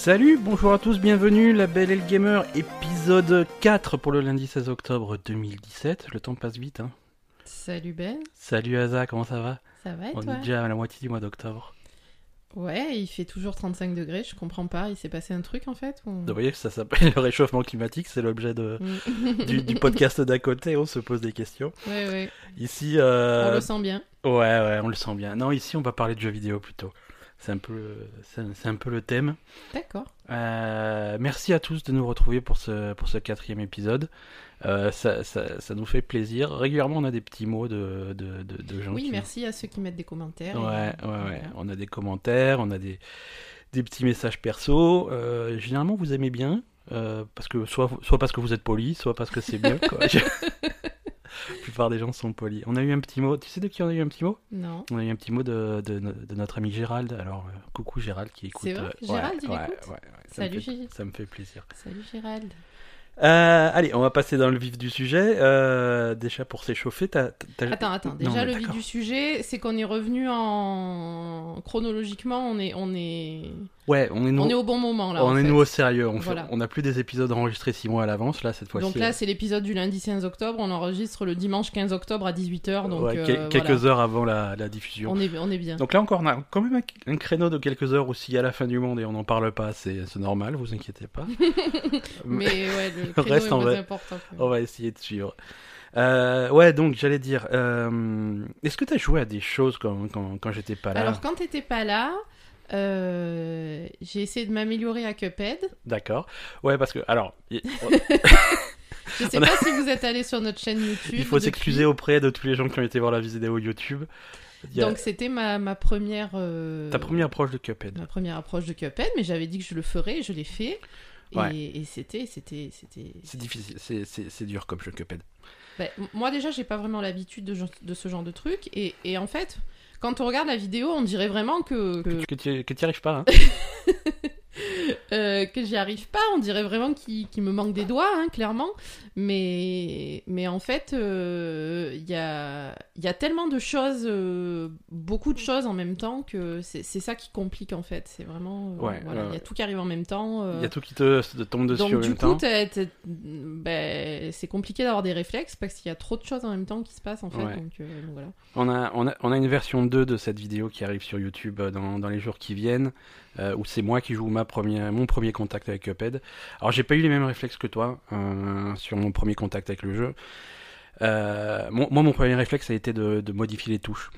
Salut, bonjour à tous, bienvenue, la Belle et le Gamer, épisode 4 pour le lundi 16 octobre 2017. Le temps passe vite, hein. Salut Ben, Salut Aza, comment ça va? Ça va et On toi? est déjà à la moitié du mois d'octobre. Ouais, il fait toujours 35 degrés, je comprends pas, il s'est passé un truc en fait ou- Vous voyez que ça s'appelle le réchauffement climatique, c'est l'objet de, Mm. du, du podcast d'à côté, on se pose des questions. ouais, ouais, Ici, euh, on le sent bien. ouais, ouais, on le sent bien. Non, ici, on va parler de jeux vidéo plutôt. C'est un peu, c'est un peu le thème. D'accord. Euh, merci à tous de nous retrouver pour ce, pour ce quatrième épisode. Euh, ça, ça, ça nous fait plaisir. Régulièrement, on a des petits mots de, de, de, de gens Oui, qui... merci à ceux qui mettent des commentaires. Ouais, ouais. On a des commentaires, on a des, des petits messages perso. Euh, généralement, vous aimez bien. parce que soit, soit parce que vous êtes poli, soit parce que c'est bien. Quoi. La plupart des gens sont polis. On a eu un petit mot. Tu sais de qui on a eu un petit mot? Non. On a eu un petit mot de, de, no- de notre ami Gérald. Alors, euh, coucou Gérald qui écoute. C'est vrai euh, Gérald, ouais, il ouais, écoute? ouais, ouais, ça me Salut, fait- Gigi. Ça me fait plaisir. Salut Gérald. Euh, allez, on va passer dans le vif du sujet. Euh, déjà pour s'échauffer, t'as, t'as- Attends, attends. Déjà, le vif du sujet, c'est qu'on est revenu en chronologiquement, on est, on est, Ouais, on est, nous, on est au bon moment là. on est fait. nous au sérieux. On, Voilà. on a plus des épisodes enregistrés six mois à l'avance. Là, cette fois-ci. Donc là, c'est l'épisode du lundi 15 octobre. On enregistre le dimanche 15 octobre à 18h. Donc Ouais, euh, quelques voilà. heures avant la, la diffusion. On est, on est bien. Donc là encore, on a quand même un, un créneau de quelques heures aussi à la fin du monde et on n'en parle pas. C'est, c'est normal, vous inquiétez pas. Mais ouais, le Le reste, est on va- On va essayer de suivre. Euh, ouais, donc j'allais dire, euh, est-ce que tu as joué à des choses quand, quand, quand j'étais pas là Alors, quand t'étais pas là, euh, j'ai essayé de m'améliorer à Cuphead. D'accord. Ouais, parce que, alors, il Je sais a- pas si vous êtes allé sur notre chaîne YouTube. il faut depuis. s'excuser auprès de tous les gens qui ont été voir la vidéo YouTube. Y a Donc, c'était ma, ma première. euh, ta première approche de Cuphead. Ma première approche de Cuphead, mais j'avais dit que je le ferais et je l'ai fait. Et, Ouais. et c'était, c'était, c'était. C'est difficile, c'est, c'est, c'est dur comme jeu Cuphead. Ben, m- moi déjà, j'ai pas vraiment l'habitude de, ce genre de truc. Et, et en fait, quand on regarde la vidéo, on dirait vraiment que, que, Que tu que t'y arrives pas, hein euh, que j'y arrive pas. On dirait vraiment qu'il me manque des doigts, hein, clairement. Mais, mais en fait, euh, il y, a, il y a tellement de choses, euh, beaucoup de choses en même temps, que c'est ça qui complique en fait. C'est vraiment. Ouais, voilà, Il y a tout qui arrive en même temps. Il y a tout qui te, te tombe dessus Donc en du même coup, temps. ben, c'est compliqué d'avoir des réflexes parce qu'il y a trop de choses en même temps qui se passent en fait. Ouais. Donc, donc voilà. On a, on, a, on a une version 2 de cette vidéo qui arrive sur YouTube dans, dans les jours qui viennent, euh, où c'est moi qui joue ma première, mon premier contact avec Cuphead. Alors j'ai pas eu les mêmes réflexes que toi euh, sur mon premier contact avec le jeu. Euh, mon- moi, mon premier réflexe a été de, de modifier les touches.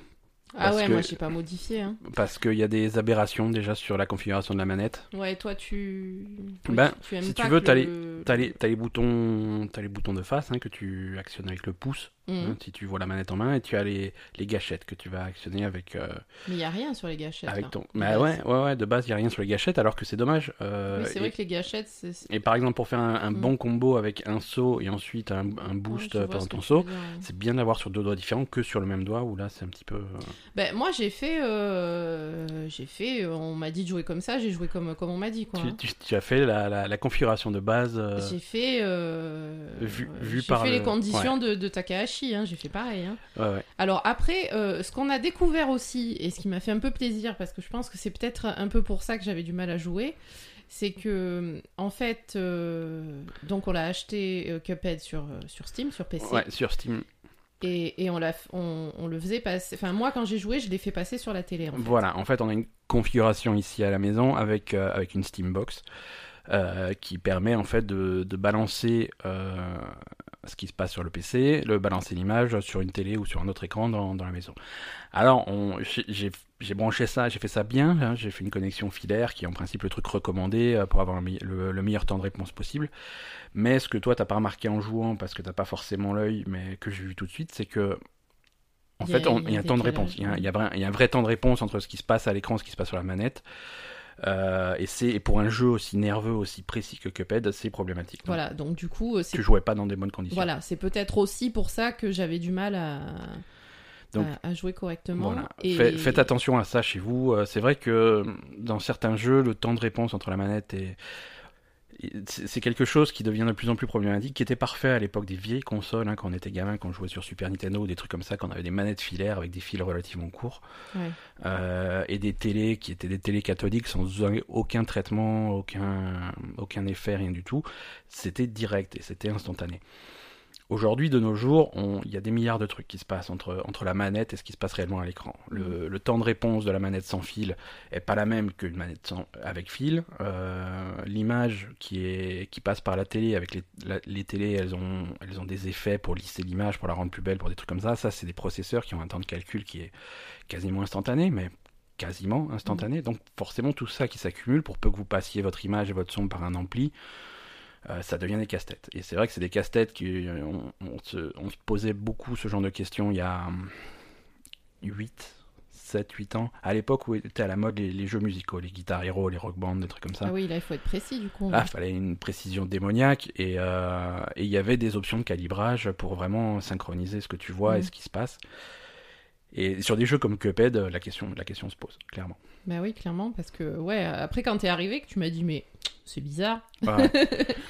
Ah ouais, que- moi j'ai pas modifié. Hein. Parce qu'il y a des aberrations déjà sur la configuration de la manette. Ouais, toi tu. oui, Ben, tu, tu aimes si tu veux, t'as le- T'as les, les boutons, t'as les boutons de face hein, que tu actionnes avec le pouce, Hein, si tu vois la manette en main, et tu as les, les gâchettes que tu vas actionner avec, euh, Mais il y a rien sur les gâchettes. avec ton. de Bah base. ouais, ouais, ouais, de base, il n'y a rien sur les gâchettes, alors que c'est dommage. euh, Oui, c'est vrai que les gâchettes, c'est. et par exemple, pour faire un, un Mm. bon combo avec un saut et ensuite un, un Ouais, boost vois pendant ton saut, ouais. c'est bien d'avoir sur deux doigts différents que sur le même doigt, où là, c'est un petit peu. euh, Ben, moi j'ai fait. euh, J'ai fait. On m'a dit de jouer comme ça, j'ai joué comme, comme on m'a dit quoi. hein. tu, tu- tu as fait la, la, la configuration de base. J'ai fait. Vu- vu j'ai par fait le- les conditions de, de Takahashi, hein, j'ai fait pareil. Hein. ouais, ouais. Alors après, euh, ce qu'on a découvert aussi, et ce qui m'a fait un peu plaisir, parce que je pense que c'est peut-être un peu pour ça que j'avais du mal à jouer, c'est que, en fait, euh, donc on l'a acheté euh, Cuphead sur, sur Steam, sur PC, Ouais, sur Steam. et, et on, l'a, on, on le faisait passer... Enfin, moi, quand j'ai joué, je l'ai fait passer sur la télé, en fait. Voilà, en fait, on a une configuration ici à la maison avec, avec une Steambox euh, qui permet en fait de, de balancer euh, ce qui se passe sur le PC, le balancer l'image sur une télé ou sur un autre écran dans, dans la maison. Alors, j'ai- branché ça, j'ai fait ça bien, hein, j'ai fait une connexion filaire qui est en principe le truc recommandé euh, pour avoir le, le- le meilleur temps de réponse possible. Mais ce que toi, t'as pas remarqué en jouant parce que t'as pas forcément l'œil, mais que j'ai vu tout de suite, c'est que en fait, il y a un temps de réponse. Il y a, un- ouais. il y a vrai- il y a un vrai temps de réponse entre ce qui se passe à l'écran et ce qui se passe sur la manette. Euh, et c'est pour un jeu aussi nerveux, aussi précis que Cuphead, c'est problématique. Donc, Voilà, donc du coup, euh. Tu jouais pas dans des bonnes conditions. Voilà, c'est peut-être aussi pour ça que j'avais du mal à... Donc, à, à jouer correctement. Voilà. Et... Fait- Faites attention à ça chez vous. Euh, C'est vrai que dans certains jeux, le temps de réponse entre la manette et c'est quelque chose qui devient de plus en plus problématique, qui était parfait à l'époque des vieilles consoles, hein, quand on était gamin, quand on jouait sur Super Nintendo ou des trucs comme ça, quand on avait des manettes filaires avec des fils relativement courts, Ouais. euh, et des télés qui étaient des télés cathodiques sans aucun traitement, aucun, aucun effet, rien du tout. C'était direct et c'était instantané. Aujourd'hui, de nos jours, il y a des milliards de trucs qui se passent entre, entre la manette et ce qui se passe réellement à l'écran. Le, le temps de réponse de la manette sans fil est pas la même qu'une manette sans, avec fil. Euh, L'image qui, est, qui passe par la télé, avec les, la- les télés, elles ont, elles ont des effets pour lisser l'image, pour la rendre plus belle, pour des trucs comme ça. Ça, c'est des processeurs qui ont un temps de calcul qui est quasiment instantané, mais quasiment instantané. Donc forcément, tout ça qui s'accumule, pour peu que vous passiez votre image et votre son par un ampli, euh, ça devient des casse-têtes. Et c'est vrai que c'est des casse-têtes qui euh, on, on se, on se posait beaucoup ce genre de questions il y a hum, 8, 7, 8 ans, à l'époque où étaient à la mode les, les jeux musicaux, les guitares héros, les rock bands, des trucs comme ça. Ah oui, là, il faut être précis, du coup. Là, il fallait une précision démoniaque et euh, et il y avait des options de calibrage pour vraiment synchroniser ce que tu vois et Mhm. ce qui se passe. Et sur des jeux comme Cuphead, la question, la question se pose, clairement. Bah oui, clairement, parce que, ouais, après, quand t'es arrivé, que tu m'as dit, mais c'est bizarre. Ouais,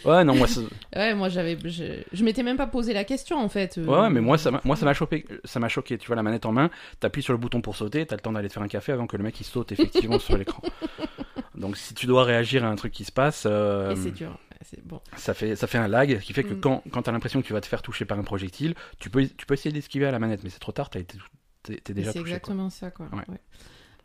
ouais non, moi, ça- Ouais, moi, j'avais. Je, je m'étais même pas posé la question, en fait. euh, ouais, mais moi, ça m'a, moi, ça m'a choqué, ça m'a choqué. Tu vois la manette en main, t'appuies sur le bouton pour sauter, t'as le temps d'aller te faire un café avant que le mec il saute effectivement sur l'écran. Donc, si tu dois réagir à un truc qui se passe, euh, c'est dur. C'est bon. ça fait, ça fait un lag qui fait que Mm. quand, quand t'as l'impression que tu vas te faire toucher par un projectile, tu peux, tu peux essayer d'esquiver à la manette, mais c'est trop tard, t'as été, t'es, déjà C'est touché. quoi. exactement ça, quoi. Ouais.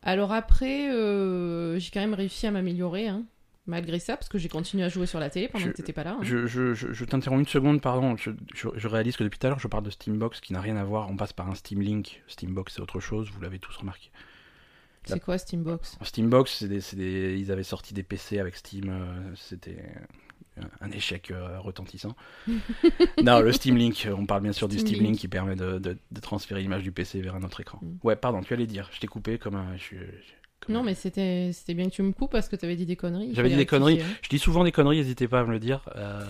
Alors après, euh, j'ai quand même réussi à m'améliorer, hein, malgré ça, parce que j'ai continué à jouer sur la télé pendant Je- que t'étais pas là. hein. Je, je, je, je t'interromps une seconde, pardon. Je, réalise que depuis tout à l'heure, je parle de Steambox qui n'a rien à voir. On passe par un Steam Link. Steambox, c'est autre chose, vous l'avez tous remarqué. C'est quoi Steambox? Steambox, c'est des, c'est des- ils avaient sorti des PC avec Steam. euh, C'était un échec euh, retentissant. non, le Steam Link, on parle bien sûr du Steam Link. Link qui permet de, de, de transférer l'image du PC vers un autre écran. Mm. Ouais, pardon, tu allais dire. Je t'ai coupé comme un. je- je- comme Non, un- mais c'était bien que tu me coupes parce que t'avais dit des conneries. J'avais dit des conneries. Je dis souvent des conneries, n'hésitez pas à me le dire. Euh,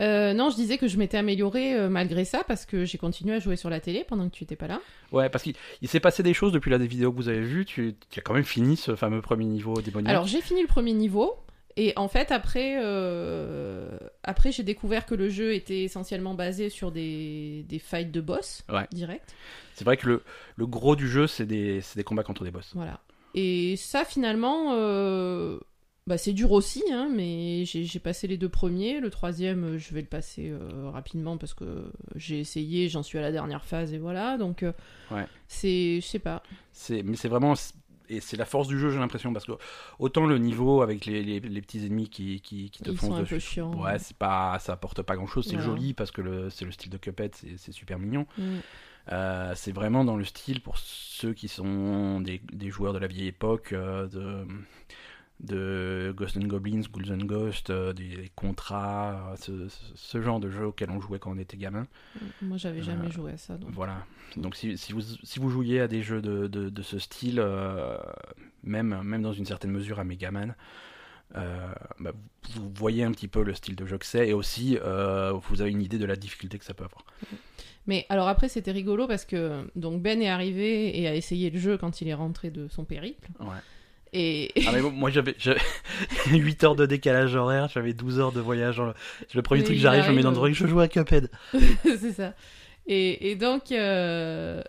Euh, non, je disais que je m'étais améliorée euh, malgré ça parce que j'ai continué à jouer sur la télé pendant que tu étais pas là. Ouais, parce qu'il il s'est passé des choses depuis la vidéo que vous avez vue. Tu, tu as quand même fini ce fameux premier niveau démoniaque. Alors j'ai fini le premier niveau et en fait après euh, après j'ai découvert que le jeu était essentiellement basé sur des, des fights de boss Ouais. direct. C'est vrai que le, le gros du jeu, c'est des, des combats contre des boss. Voilà. Et ça finalement euh, bah, c'est dur aussi hein, mais j'ai passé les deux premiers, le troisième je vais le passer euh, rapidement parce que j'ai essayé, j'en suis à la dernière phase et voilà donc Ouais. c'est je sais pas. Mais c'est vraiment. Et c'est la force du jeu, j'ai l'impression, parce que autant le niveau avec les, les, les petits ennemis qui, qui, qui te Ils foncent sont un dessus. peu chiants. Ouais, c'est pas, ça apporte pas grand chose. C'est joli parce que le, c'est le style de Cuphead, c'est, c'est super mignon. Mm. Euh, c'est vraiment dans le style pour ceux qui sont des, des joueurs de la vieille époque, euh, de, de Ghosts and Goblins, Ghouls and Ghosts, euh, des, contrats, euh, ce, genre de jeu auquel on jouait quand on était gamin. Moi j'avais jamais Euh, joué à ça donc. Voilà. Donc si, si, vous, si vous jouiez à des jeux de, de, de ce style, euh, même, même dans une certaine mesure à Megaman, bah, vous voyez un petit peu le style de jeu que c'est et aussi vous avez une idée de la difficulté que ça peut avoir. Mais alors après c'était rigolo parce que donc Ben est arrivé et a essayé le jeu quand il est rentré de son périple Ouais. Et Ah mais bon, moi j'avais j'avais 8 heures de décalage horaire, j'avais 12 heures de voyage. en- Le premier Mais truc j'arrive, je me mets dans le truc, je joue à Cuphead. c'est ça. Et, et donc euh,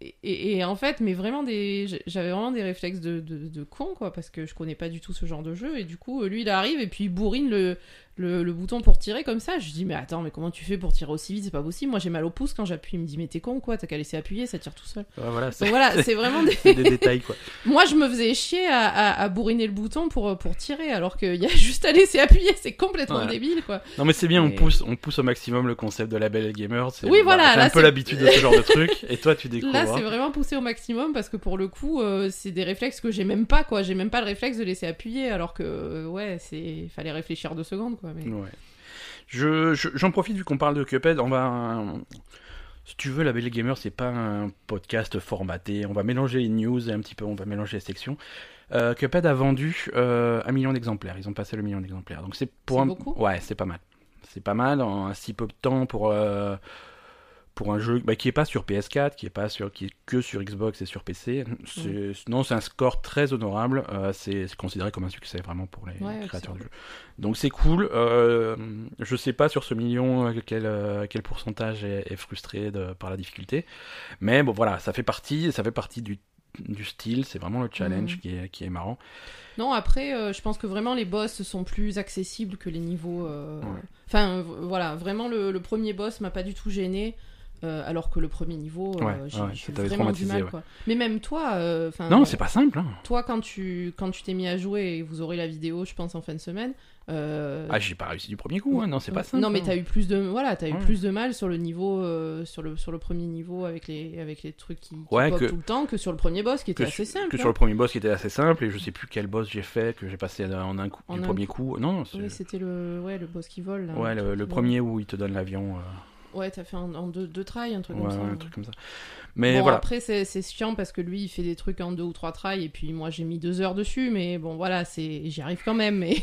et, et- et en fait mais vraiment des j'avais vraiment des réflexes de, de, de con quoi parce que je connais pas du tout ce genre de jeu et du coup lui il arrive et puis il bourrine le le, le bouton pour tirer comme ça. Je dis mais attends mais comment tu fais pour tirer aussi vite? C'est pas possible. Moi j'ai mal au pouce quand j'appuie. Il me dit mais t'es con quoi? T'as qu'à laisser appuyer ça tire tout seul. Ouais, voilà, c'est voilà vraiment des détails quoi. Moi, je me faisais chier à, à- à bourriner le bouton pour, pour tirer, alors qu'il y a juste à laisser appuyer, c'est complètement débile, quoi. Non mais c'est bien, on pousse, on pousse au maximum le concept de la belle gamer. Oui, voilà, J'ai un peu l'habitude de ce genre de truc et toi tu découvres. Là, hein. c'est vraiment poussé au maximum, parce que pour le coup, euh, c'est des réflexes que j'ai même pas, quoi. J'ai même pas le réflexe de laisser appuyer, alors que, euh, ouais, c'est fallait réfléchir deux secondes, quoi. Mais... Ouais. Je, je- j'en profite vu qu'on parle de Cuphead, on va. Si tu veux, la Belle Gamer, c'est pas un podcast formaté. On va mélanger les news et un petit peu, on va mélanger les sections. Euh, Cuphead a vendu euh, un million d'exemplaires. Ils ont passé le million d'exemplaires. Donc c'est pour un... beaucoup? Ouais, c'est pas mal. C'est pas mal en un si peu de temps pour. euh, pour un jeu bah, qui est pas sur PS4, qui est pas sur, qui est que sur Xbox et sur PC. Non, c'est un score très honorable. Euh, c'est, considéré comme un succès vraiment pour les Ouais, créateurs du jeu. Donc c'est cool. Euh, je sais pas sur ce million euh, quel, euh, quel pourcentage est, est frustré de, par la difficulté, mais bon voilà, ça fait partie, ça fait partie du, du style. C'est vraiment le challenge Mhm. qui est, qui est marrant. Non, après, euh, je pense que vraiment les boss sont plus accessibles que les niveaux. euh, Ouais. Enfin, voilà, vraiment le, le premier boss m'a pas du tout gêné. Euh, alors que le premier niveau, euh, Ouais, j'ai ouais, vraiment du mal. ouais. Quoi. Mais même toi, euh, enfin, Non, c'est pas simple. Hein. toi quand tu quand tu t'es mis à jouer et vous aurez la vidéo, je pense en fin de semaine. Ah, j'ai pas réussi du premier coup. Hein. Non, c'est pas simple. Non, mais hein. t'as eu plus de voilà, t'as eu plus de mal sur le niveau sur le sur le premier niveau avec les avec les trucs qui, qui pop que- tout le temps que sur le premier boss qui était assez simple. que hein. sur le premier boss qui était assez simple et je sais plus quel boss j'ai fait que j'ai passé en un coup En du un premier coup. Non, c'est- Oui, c'était le ouais le boss qui vole. Là, ouais, le le, premier où il te donne l'avion. Ouais, t'as fait en, en deux, deux tries, un truc ouais, comme ça. un truc comme ça. Mais bon, voilà. après, c'est c'est chiant parce que lui, il fait des trucs en deux ou trois tries, et puis moi, j'ai mis deux heures dessus, mais bon, voilà, c'est j'y arrive quand même, mais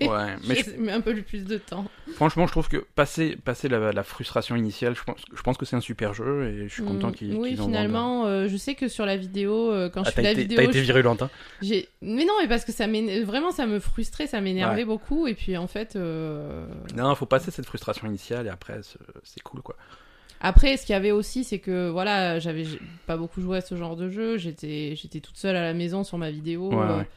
Ouais, mais je- j'ai mis un peu plus de temps. franchement, je trouve que passer, passer la, la frustration initiale, je pense, je pense que c'est un super jeu et je suis content Mm, qu'il Oui, qu'ils en vendent. finalement, euh, je sais que sur la vidéo, euh, quand Ah, je fais la été, vidéo, t'as été virulente, hein. j'ai. Mais non, mais parce que ça vraiment, ça me frustrait, ça m'énervait Ouais. beaucoup, et puis en fait. euh, Non, faut passer cette frustration initiale et après, c'est c'est cool, quoi. Après, ce qu'il y avait aussi, c'est que voilà, j'avais pas beaucoup joué à ce genre de jeu. J'étais, j'étais toute seule à la maison sur ma vidéo. Ouais, euh, ouais.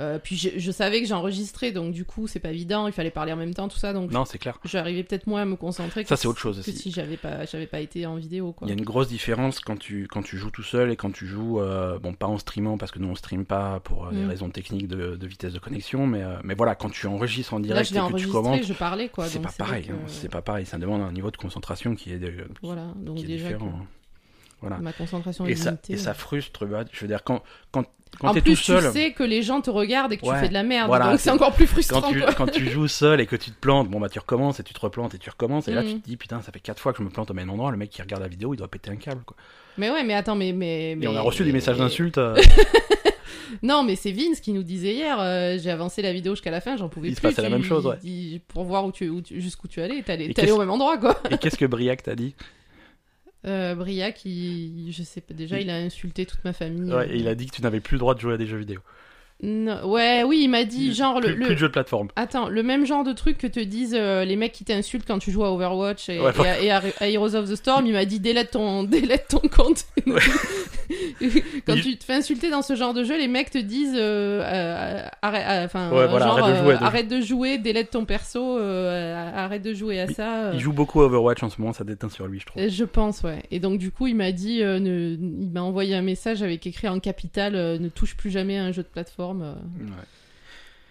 Euh, puis je, je savais que j'enregistrais, donc du coup, c'est pas évident. Il fallait parler en même temps, tout ça. Donc Non, c'est clair. j'arrivais peut-être moins à me concentrer. Ça, c'est autre chose que aussi. si j'avais pas, j'avais pas été en vidéo. Il y a une grosse différence quand tu, quand tu joues tout seul et quand tu joues, euh, bon, pas en streamant parce que nous on stream pas pour euh, des Mm. raisons techniques de, de vitesse de connexion, mais, mais voilà, quand tu enregistres en Là, direct je l'ai et que tu commentes, je parlais, quoi. c'est pas pareil. que- hein, C'est pas pareil. Ça demande un niveau de concentration qui est, Voilà, donc qui est déjà, différent. hein. Voilà. ma concentration Et est ça, limitée. et ça frustre. bah, Je veux dire, quand, quand, quand en t'es plus, tout seul. tu sais que les gens te regardent et que tu fais de la merde, voilà, donc c'est- encore plus frustrant, Quand tu, quoi. quand tu joues seul et que tu te plantes, bon bah tu recommences et tu te replantes et tu recommences et là tu Mhm. te dis putain ça fait quatre fois que je me plante au même endroit, le mec qui regarde la vidéo il doit péter un câble quoi. Mais ouais, mais attends, mais. mais, Et on a mais- reçu des messages mais- d'insultes. euh, Non, mais c'est Vince qui nous disait hier. euh, j'ai avancé la vidéo jusqu'à la fin, j'en pouvais Il plus. se passait la même chose, ouais. il- pour voir où tu, où tu- jusqu'où tu allais. T'allais, au même endroit, quoi. et qu'est-ce que Briac t'a dit? Euh, Briac, il, je sais pas. Déjà, il a insulté toute ma famille. Ouais, et il a dit que tu n'avais plus le droit de jouer à des jeux vidéo. Non, ouais, oui, il m'a dit genre plus, le. le- plus de jeux de plateforme. Attends, le même genre de truc que te disent euh, les mecs qui t'insultent quand tu joues à Overwatch et, Ouais, et à, et à- à Heroes of the Storm, il m'a dit délète ton, délète ton compte. quand Il- tu te fais insulter dans ce genre de jeu, les mecs te disent euh, euh, arrête, euh, enfin, Ouais, voilà, genre, arrête de euh, jouer, de- arrête de jouer, délète ton perso, euh, arrête de jouer à Il- ça. euh. Il joue beaucoup à Overwatch en ce moment, ça déteint sur lui je trouve. Je pense, ouais. Et donc, du coup, il m'a dit, euh, ne- il m'a envoyé un message avec écrit en capital euh, ne touche plus jamais à un jeu de plateforme. Euh. Ouais.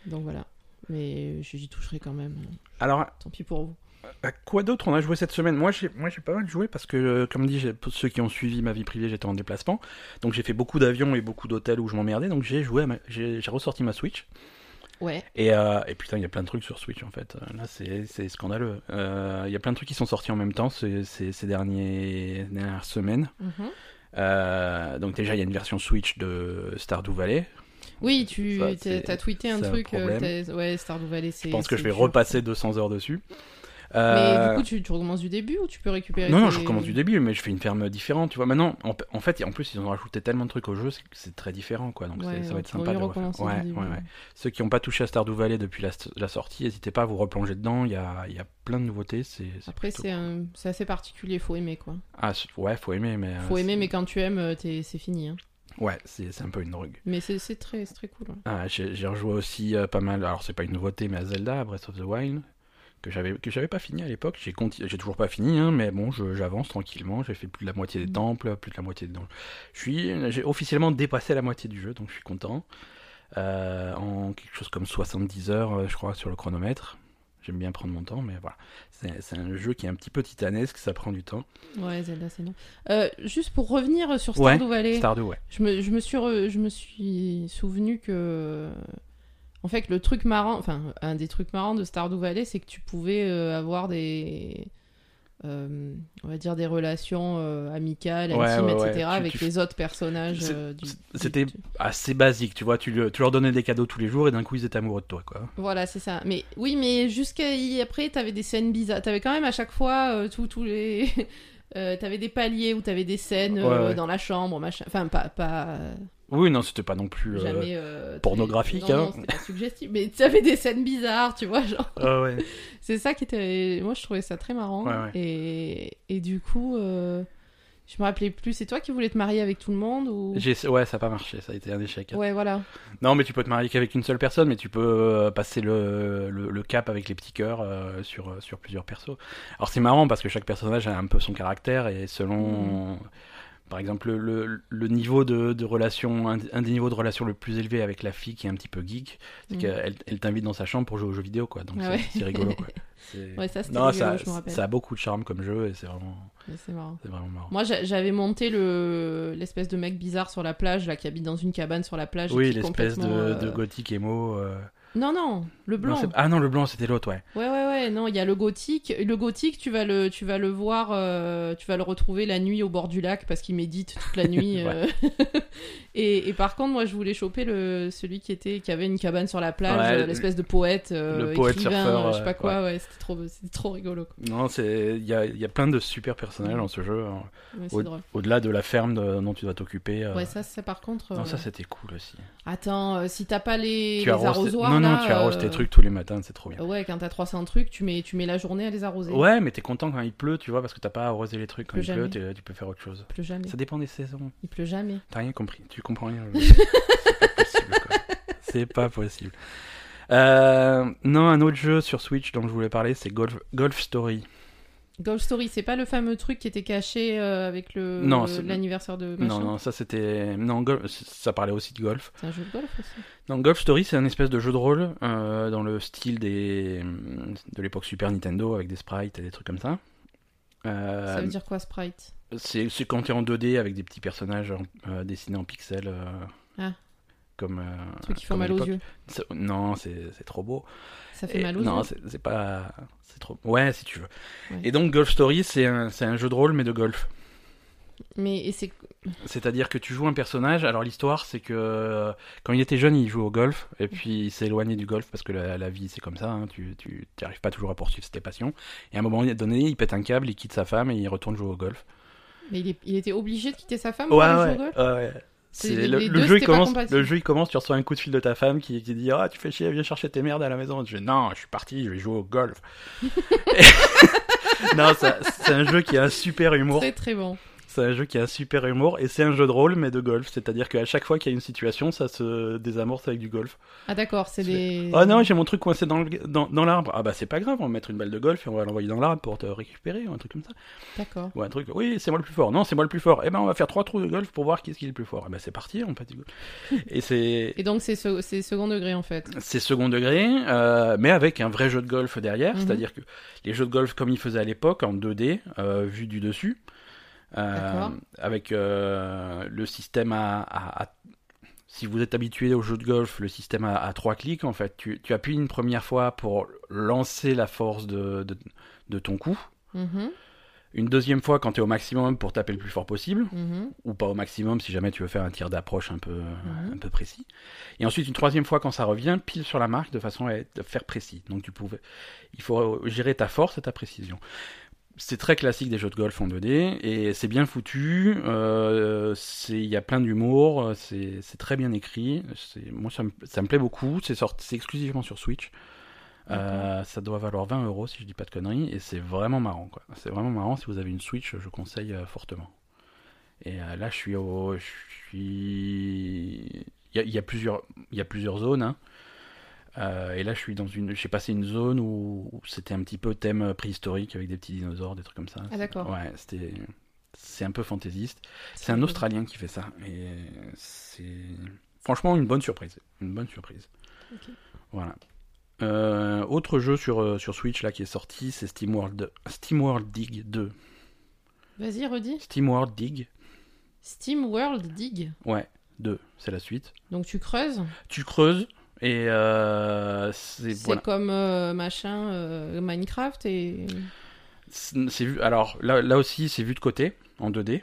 donc voilà. Mais j'y toucherai quand même. Alors Tant pis pour vous. À quoi d'autre on a joué cette semaine? Moi, j'ai, moi, j'ai pas mal joué parce que, euh, comme dit, pour ceux qui ont suivi ma vie privée, j'étais en déplacement. Donc, j'ai fait beaucoup d'avions et beaucoup d'hôtels où je m'emmerdais. Donc, j'ai joué, ma- j'ai, ressorti ma Switch. Ouais. Et, euh, et putain, il y a plein de trucs sur Switch en fait. Euh, Là, c'est, scandaleux. Euh, Il y a plein de trucs qui sont sortis en même temps ces, ces, ces derniers, dernières semaines. Mhm. Euh, donc, déjà, il y a une version Switch de Stardew Valley. Oui, tu t'as tweeté un truc. euh, ouais, Stardew Valley, c'est. Je pense que je vais dur. repasser 200 heures dessus. Mais Euh, du coup, tu, tu recommences du début ou tu peux récupérer Non, non, tes- je recommence du début, mais je fais une ferme différente, tu vois. Maintenant, en, en fait, en plus, ils ont rajouté tellement de trucs au jeu, c'est, c'est très différent, quoi. Donc, Ouais, ça va être sympa de refaire. Ouais, ouais. Ceux qui n'ont pas touché à Stardew Valley depuis la, la sortie, n'hésitez pas à vous replonger dedans. Il y a, il y a plein de nouveautés. C'est, c'est Après, c'est assez particulier, faut aimer quoi. Ah, ouais, faut aimer, mais. euh, Faut aimer, c'est- mais quand tu aimes, euh, c'est fini. hein. Ouais, c'est, un peu une drogue. Mais c'est très, très cool. ouais. Ah, j'ai, rejoué aussi euh, pas mal. Alors, c'est pas une nouveauté, mais à Zelda, Breath of the Wild. Que j'avais, pas fini à l'époque, j'ai, toujours pas fini, hein, mais bon, j'avance tranquillement, j'ai fait plus de la moitié des Mhm. temples, plus de la moitié des donjons. J'ai officiellement dépassé la moitié du jeu, donc je suis content. Euh, en quelque chose comme 70 heures, euh, je crois, sur le chronomètre. J'aime bien prendre mon temps, mais voilà. C'est, un jeu qui est un petit peu titanesque, ça prend du temps. Ouais, Zelda, c'est non. Euh, juste pour revenir sur Ouais, Stardew Valley, Stardew, ouais. je me, je, me suis re- je me suis souvenu que. En fait, le truc marrant, enfin, un des trucs marrants de Stardew Valley, c'est que tu pouvais euh, avoir des. Euh, on va dire des relations euh, amicales, Ouais, intimes, ouais, etc., avec tu- les autres personnages. Euh, du- c'était- du- Assez basique, tu vois, tu, le- tu leur donnais des cadeaux tous les jours et d'un coup ils étaient amoureux de toi, quoi. Voilà, c'est ça. Mais oui, mais jusqu'à après, t'avais des scènes bizarres. T'avais quand même à chaque fois euh, tous les t'avais des paliers où t'avais des scènes dans la chambre, machin. Enfin, pas, pas Oui, non, c'était pas non plus. euh, jamais euh, très- pornographique, Non, hein. non, c'était pas suggestif, mais t'avais des scènes bizarres, tu vois, genre. ah ouais. C'est ça qui était. Moi, je trouvais ça très marrant. Ouais, ouais. Et, et du coup, euh, je me rappelais plus. C'est toi qui voulais te marier avec tout le monde ou? J'ai- Ouais, ça a pas marché, ça a été un échec. Ouais, voilà. Non, mais tu peux te marier qu'avec une seule personne, mais tu peux euh, passer le, le, le cap avec les petits cœurs euh, sur, sur plusieurs persos. Alors c'est marrant parce que chaque personnage a un peu son caractère et selon. Par exemple, le, niveau de, de relation, un, des niveaux de relation le plus élevé avec la fille qui est un petit peu geek, c'est Mm. qu'elle elle t'invite dans sa chambre pour jouer aux jeux vidéo, quoi. Donc Ah c'est ouais. c'est rigolo, quoi. Ouais, ça, non, rigolo, ça, je ça a beaucoup de charme comme jeu et c'est vraiment, C'est marrant. vraiment marrant. Moi, j'a- j'avais monté le l'espèce de mec bizarre sur la plage, là, qui habite dans une cabane sur la plage. Oui, l'espèce de, euh, gothique émo. euh, Non, non, le blanc. ah non, le blanc, c'était l'autre, ouais. Ouais, ouais, ouais. Non, il y a le gothique. Le gothique, tu vas le, tu vas le voir, euh, tu vas le retrouver la nuit au bord du lac parce qu'il médite toute la nuit. euh. et, et par contre, moi, je voulais choper le, celui qui était, qui avait une cabane sur la plage, Ouais, euh, l'espèce de poète, euh, le poète écrivain, surfeur, je sais pas quoi. Ouais, c'était trop, c'était trop rigolo. quoi. Non, c'est il y a, il y a plein de super personnages dans ce jeu. hein. Ouais, Au-. Au-delà de la ferme de- dont tu dois t'occuper. Ouais, ça, c'est par contre. Non, ça c'était cool aussi. Attends, si t'as pas les, tu les arrosoirs, Non, non, là, tu arroses euh, tes trucs tous les matins, c'est trop bien. Ouais, quand t'as 300 trucs, tu mets, tu mets la journée à les arroser. Ouais, mais t'es content quand il pleut, tu vois, parce que t'as pas à arroser les trucs. Quand pleut il pleut, tu peux faire autre chose. Il pleut jamais. Ça dépend des saisons. Il pleut jamais. T'as rien compris. Tu comprends rien. C'est pas possible, quoi. C'est pas possible. Euh, non, un autre jeu sur Switch dont je voulais parler, c'est Golf, Golf Story. Golf Story, c'est pas le fameux truc qui était caché euh, avec le Non, l'anniversaire de machin Non, non, ça c'était. Non, Golf- ça parlait aussi de golf. C'est un jeu de golf aussi. Non, Golf Story, c'est un espèce de jeu de rôle euh, dans le style des de l'époque Super Nintendo avec des sprites et des trucs comme ça. Euh, Ça veut dire quoi, Sprite? c'est c'est quand tu es en 2D avec des petits personnages dessinés en pixels. Ah. Comme. euh, Truc qui à mal aux yeux. Non, c'est c'est trop beau. Ça fait Et- mal aux non, c'est pas. C'est trop. Ouais, si tu veux. Ouais. Et donc, Golf Story, c'est un, un jeu de rôle, mais de golf. Mais c'est C'est-à-dire que tu joues un personnage. Alors, l'histoire, c'est que euh, quand il était jeune, il jouait au golf. Et puis, il s'est éloigné du golf parce que la, la vie, c'est comme ça. hein, tu tu n'arrives pas toujours à poursuivre tes passions. Et à un moment donné, il pète un câble, il quitte sa femme et il retourne jouer au golf. mais il, est- il était obligé de quitter sa femme pour aller jouer au golf? Ouais. C'est- le, jeu, il commence, le jeu, il commence, tu reçois un coup de fil de ta femme qui, qui dit Ah, tu fais chier, viens chercher tes merdes à la maison. Je dis Non, je suis parti, je vais jouer au golf. non, c'est un jeu qui a un super humour. Très très bon. C'est un jeu qui a un super humour et c'est un jeu de rôle, mais de golf. C'est-à-dire qu'à chaque fois qu'il y a une situation, ça se désamorce avec du golf. Ah d'accord, c'est des. Oh non, j'ai mon truc coincé dans le- dans, dans l'arbre. Ah bah, c'est pas grave, on va mettre une balle de golf et on va l'envoyer dans l'arbre pour te récupérer ou un truc comme ça. D'accord. Ou un truc, oui, c'est moi le plus fort. Non, c'est moi le plus fort. Eh ben, on va faire trois trous de golf pour voir qui est-ce qui est le plus fort. Eh ben, c'est parti, on fait du golf. Et c'est. Et donc c'est ce- c'est second degré en fait. C'est second degré, euh, mais avec un vrai jeu de golf derrière. Mhm. C'est-à-dire que les jeux de golf comme ils faisaient à l'époque, en 2D, euh, vu du dessus. Avec euh, le système à, à- à- Si vous êtes habitué au jeu de golf, le système à, trois clics, en fait, tu, tu appuies une première fois pour lancer la force de, de, de ton coup. Mhm, Une deuxième fois quand tu es au maximum pour taper le plus fort possible mhm. ou pas au maximum si jamais tu veux faire un tir d'approche un peu, Mhm. un peu précis. Et ensuite une troisième fois quand ça revient, pile sur la marque de façon à être- faire précis. Donc tu pouvais, il faut gérer ta force et ta précision. C'est très classique des jeux de golf en 2D et c'est bien foutu. euh, Il y a plein d'humour, c'est très bien écrit. Moi ça me, ça me plaît beaucoup. C'est exclusivement sur Switch. Euh, ça doit valoir 20 euros si je dis pas de conneries et c'est vraiment marrant. C'est vraiment marrant si vous avez une Switch, je conseille euh, fortement. Et là je suis au, je suis, il y a, il y a plusieurs, il y a plusieurs zones. hein. Euh, et là je suis dans une, j'ai passé une zone où, où c'était un petit peu thème préhistorique avec des petits dinosaures, des trucs comme ça. Ah, d'accord. Ouais, c'était, c'est un peu fantaisiste. C'est un. Australien qui fait ça et c'est franchement une bonne surprise, une bonne surprise. Ok. Voilà. Euh, autre jeu sur, euh, sur Switch là qui est sorti, c'est SteamWorld, SteamWorld Dig 2. Vas-y, redis. SteamWorld Dig, Steam World Dig. ouais, 2, c'est la suite. Donc tu creuses. Tu creuses et euh, c'est voilà. comme euh, machin euh, Minecraft et. C'est vu. Alors là, là aussi, c'est vu de côté en 2D.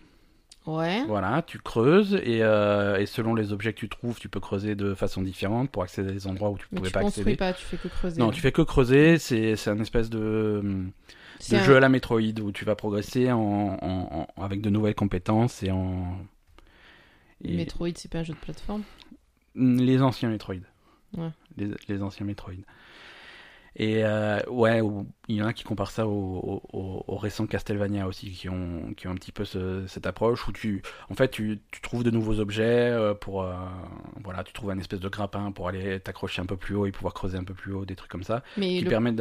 Ouais. Voilà, tu creuses et, euh, et selon les objets que tu trouves, tu peux creuser de façon différente pour accéder à des endroits où tu Mais pouvais tu pas construis accéder. pas, tu fais que creuser. Non, tu fais que creuser. C'est c'est un espèce de, de C'est un- jeu à la Metroid où tu vas progresser en, en- en- avec de nouvelles compétences et en et- Metroid, c'est pas un jeu de plateforme. les anciens Metroid. Ouais. Les, les anciens Metroid. Et euh, ouais, ou- il y en a qui comparent ça au, au, au- au récent Castlevania aussi, qui ont, qui ont un petit peu ce- cette approche où tu, en fait, tu, tu trouves de nouveaux objets euh, pour, euh, voilà, tu trouves un espèce de grappin pour aller t'accrocher un peu plus haut et pouvoir creuser un peu plus haut, des trucs comme ça, Mais qui le... permettent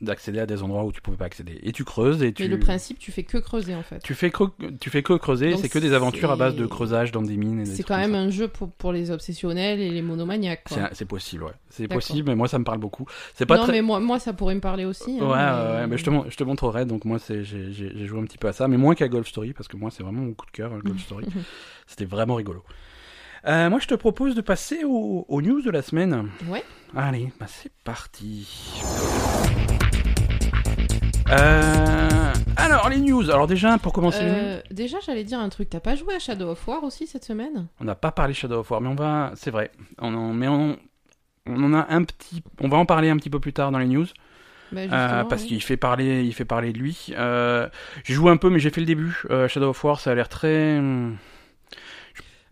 d'accéder à des endroits où tu pouvais pas accéder. Et tu creuses et tu. mais le principe, tu fais que creuser en fait. Tu fais, que, tu fais que creuser, c'est que des aventures à base de creusage dans des mines. C'est quand même un jeu pour, pour les obsessionnels et les monomaniaques. C'est possible, ouais. C'est possible, mais moi ça me parle beaucoup. C'est pas non, très. mais moi, moi, ça pourrait me parler aussi. Ouais, hein, ouais, ouais, mais je te, je te montrerai. Donc, moi, c'est- j'ai joué un petit peu à ça, mais moins qu'à Golf Story, parce que moi, c'est vraiment mon coup de cœur, hein, Golf Story. C'était vraiment rigolo. Euh, moi, je te propose de passer aux, aux news de la semaine. Ouais. Allez, bah, c'est parti. Euh, alors, les news. Alors, déjà, pour commencer, Euh, déjà, j'allais dire un truc. T'as pas joué à Shadow of War aussi cette semaine? On n'a pas parlé Shadow of War, mais on va. C'est vrai. On en, mais on, on en a un petit. On va en parler un petit peu plus tard dans les news. Bah, Euh, justement, parce oui. qu'il fait parler, il fait parler de lui. Euh, j'ai joué un peu, mais j'ai fait le début. Shadow of War, ça a l'air très. Euh,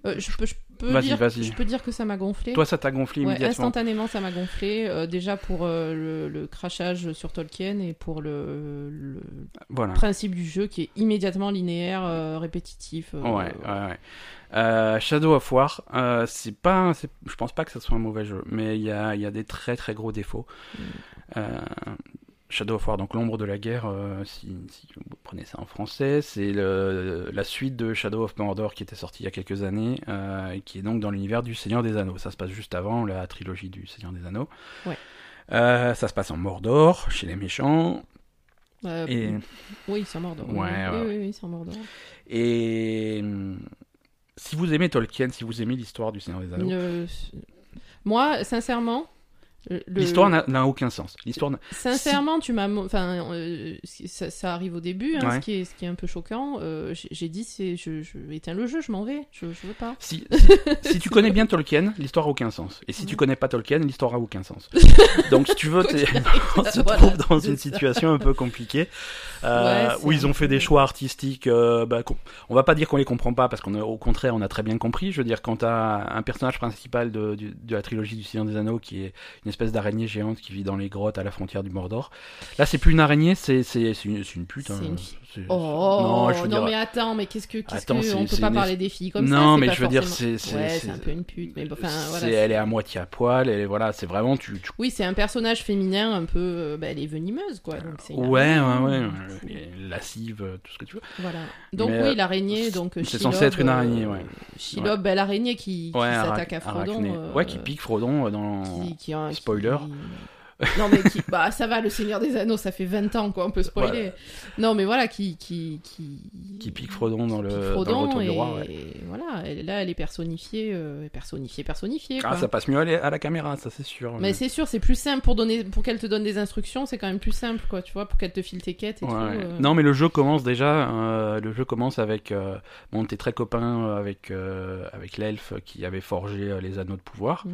je peux, je peux Vas-y, dire, vas-y. je peux dire que ça m'a gonflé. Toi, ça t'a gonflé Ouais, immédiatement. instantanément, ça m'a gonflé. Euh, déjà pour euh, le, le crachage sur Tolkien et pour le, le Voilà. principe du jeu qui est immédiatement linéaire, euh, répétitif. Ouais, ouais, ouais. Shadow of War, c'est pas, je pense pas que ça soit un mauvais jeu, mais il y a, il y a des très très gros défauts. Mm. Shadow of War, donc l'ombre de la guerre, euh, si, si vous prenez ça en français, c'est la suite de Shadow of Mordor qui était sorti il y a quelques années, euh, et qui est donc dans l'univers du Seigneur des Anneaux. Ça se passe juste avant la trilogie du Seigneur des Anneaux. Ouais. Euh, ça se passe en Mordor, chez les méchants, euh, et, Oui, c'est en Mordor. Ouais, oui, oui, oui, c'est en Mordor. et si vous aimez Tolkien, si vous aimez l'histoire du Seigneur des Anneaux, Moi, sincèrement. L'histoire n'a n'a aucun sens. L'histoire Sincèrement, tu m'as. Enfin, euh, ça, ça arrive au début, hein, Ouais. ce, qui est, ce qui est un peu choquant. Euh, j'ai- dit, c'est, je, je éteins le jeu, je m'en vais, je, je veux pas. si, si, si tu connais bien Tolkien, l'histoire a aucun sens. Et si tu connais pas Tolkien, l'histoire a aucun sens. Donc si tu veux, on se voilà, trouve dans une ça. situation un peu compliquée euh, Ouais, où ils ont fait des choix artistiques. bah, on va pas dire qu'on les comprend pas parce qu'on au contraire on a très bien compris. Je veux dire quand t'as un personnage principal de, du- de la trilogie du Seigneur des Anneaux qui est une espèce d'araignée géante qui vit dans les grottes à la frontière du Mordor. Là c'est plus une araignée, c'est c'est c'est une, c'est une pute. C'est hein. une fille. Oh, non, non, je veux dire- mais attends, mais qu'est-ce que. Qu'est-ce Attends, que on peut pas une- parler des filles comme ça non, mais pas je veux dire, forcément- c'est- c'est- Ouais, un peu une pute, mais enfin, voilà. c'est- elle est à moitié à poil, et voilà, c'est vraiment tu, tu Oui, c'est un personnage féminin un peu. euh, bah, elle est venimeuse, quoi. Donc Ouais, ouais, araignée, ouais, ouais, lascive, euh, tout ce que tu veux. Voilà. Donc Mais, oui, euh, l'araignée, donc c'est censé être une araignée, ouais. Shelob, bah, l'araignée qui, s'attaque à Frodon. Ouais, qui pique Frodon dans. Spoiler. Non mais qui... bah ça va, le Seigneur des Anneaux, ça fait 20 ans quoi, on peut spoiler. Voilà. Non mais voilà, qui qui qui, Qui pique Frodon dans le, qui dans le Frodon retour et du roi. ouais. voilà, là elle est personnifiée, euh, personnifiée, personnifiée quoi. Ah, ça passe mieux à la, caméra, ça c'est sûr. Mais c'est sûr, c'est plus simple pour donner, pour qu'elle te donne des instructions, c'est quand même plus simple quoi, tu vois, pour qu'elle te file tes quêtes et Ouais, tout. ouais. euh. Non, mais le jeu commence déjà. euh, le jeu commence avec. bon, t'es très copain avec, avec l'elfe qui avait forgé les anneaux de pouvoir. Mm.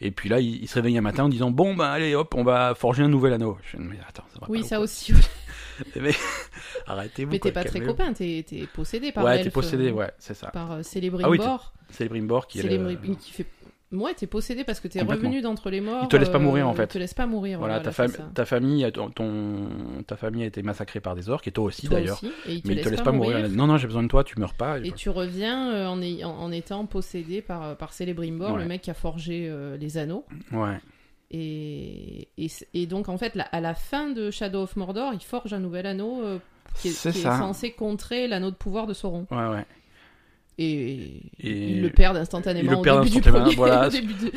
Et puis là, il, il se réveille un matin en disant Bon, bah allez, hop, on va forger un nouvel anneau. Je fais, mais attends, ça va Oui, pas, ça aussi. quoi Mais Arrêtez-vous. Mais t'es pas très copain, t'es possédé par Ouais, t'es possédé, euh, ouais, c'est ça. Par euh, Célébrimbor. Ah oui, Célébrimbor qui est. le- Célébrimbor qui fait. Ouais, t'es possédé parce que t'es revenu d'entre les morts. Il te laisse pas euh, mourir, en fait. Il te laisse pas mourir. Voilà, ta, fam- famille, a- ton, ta famille a été massacrée par des orques, et toi aussi d'ailleurs. Mais laisse ils te laissent pas mourir. Non, non, j'ai besoin de toi, tu meurs pas. Et tu reviens euh, en, ay- en, en étant possédé par, euh, par Célébrimbor, Ouais. le mec qui a forgé euh, les anneaux. Ouais. Et, et, donc, en fait, la- à la fin de Shadow of Mordor, il forge un nouvel anneau euh, qui, est, qui est censé contrer l'anneau de pouvoir de Sauron. Ouais, ouais. Et, Et- ils le perdent instantanément. Ils le au perdent début du instantanément, premier- voilà. de, de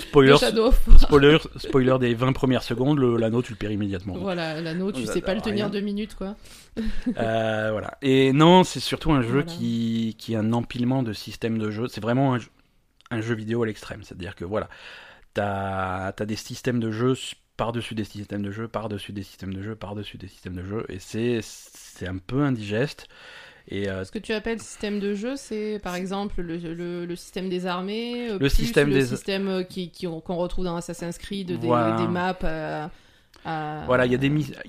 Spoiler, spoiler des 20 premières secondes, le- l'anneau tu le perds immédiatement. Voilà, l'anneau, tu Ça sais pas le à tenir rien. deux minutes, quoi. Euh, voilà. Et non, c'est surtout un jeu Voilà. qui, qui a un empilement de systèmes de jeu. C'est vraiment un, jeu- un jeu vidéo à l'extrême. C'est-à-dire que voilà, t'as as des systèmes de jeu par-dessus des systèmes de jeu, par-dessus des systèmes de jeu, par-dessus des systèmes de jeu. Et c'est c'est un peu indigeste. Et euh, Ce que tu appelles système de jeu, c'est par exemple le, le- le système des armées, euh, Le plus système le des- système euh, qui, qu'on retrouve dans Assassin's Creed, des, Voilà. des maps. Euh, Voilà, il y,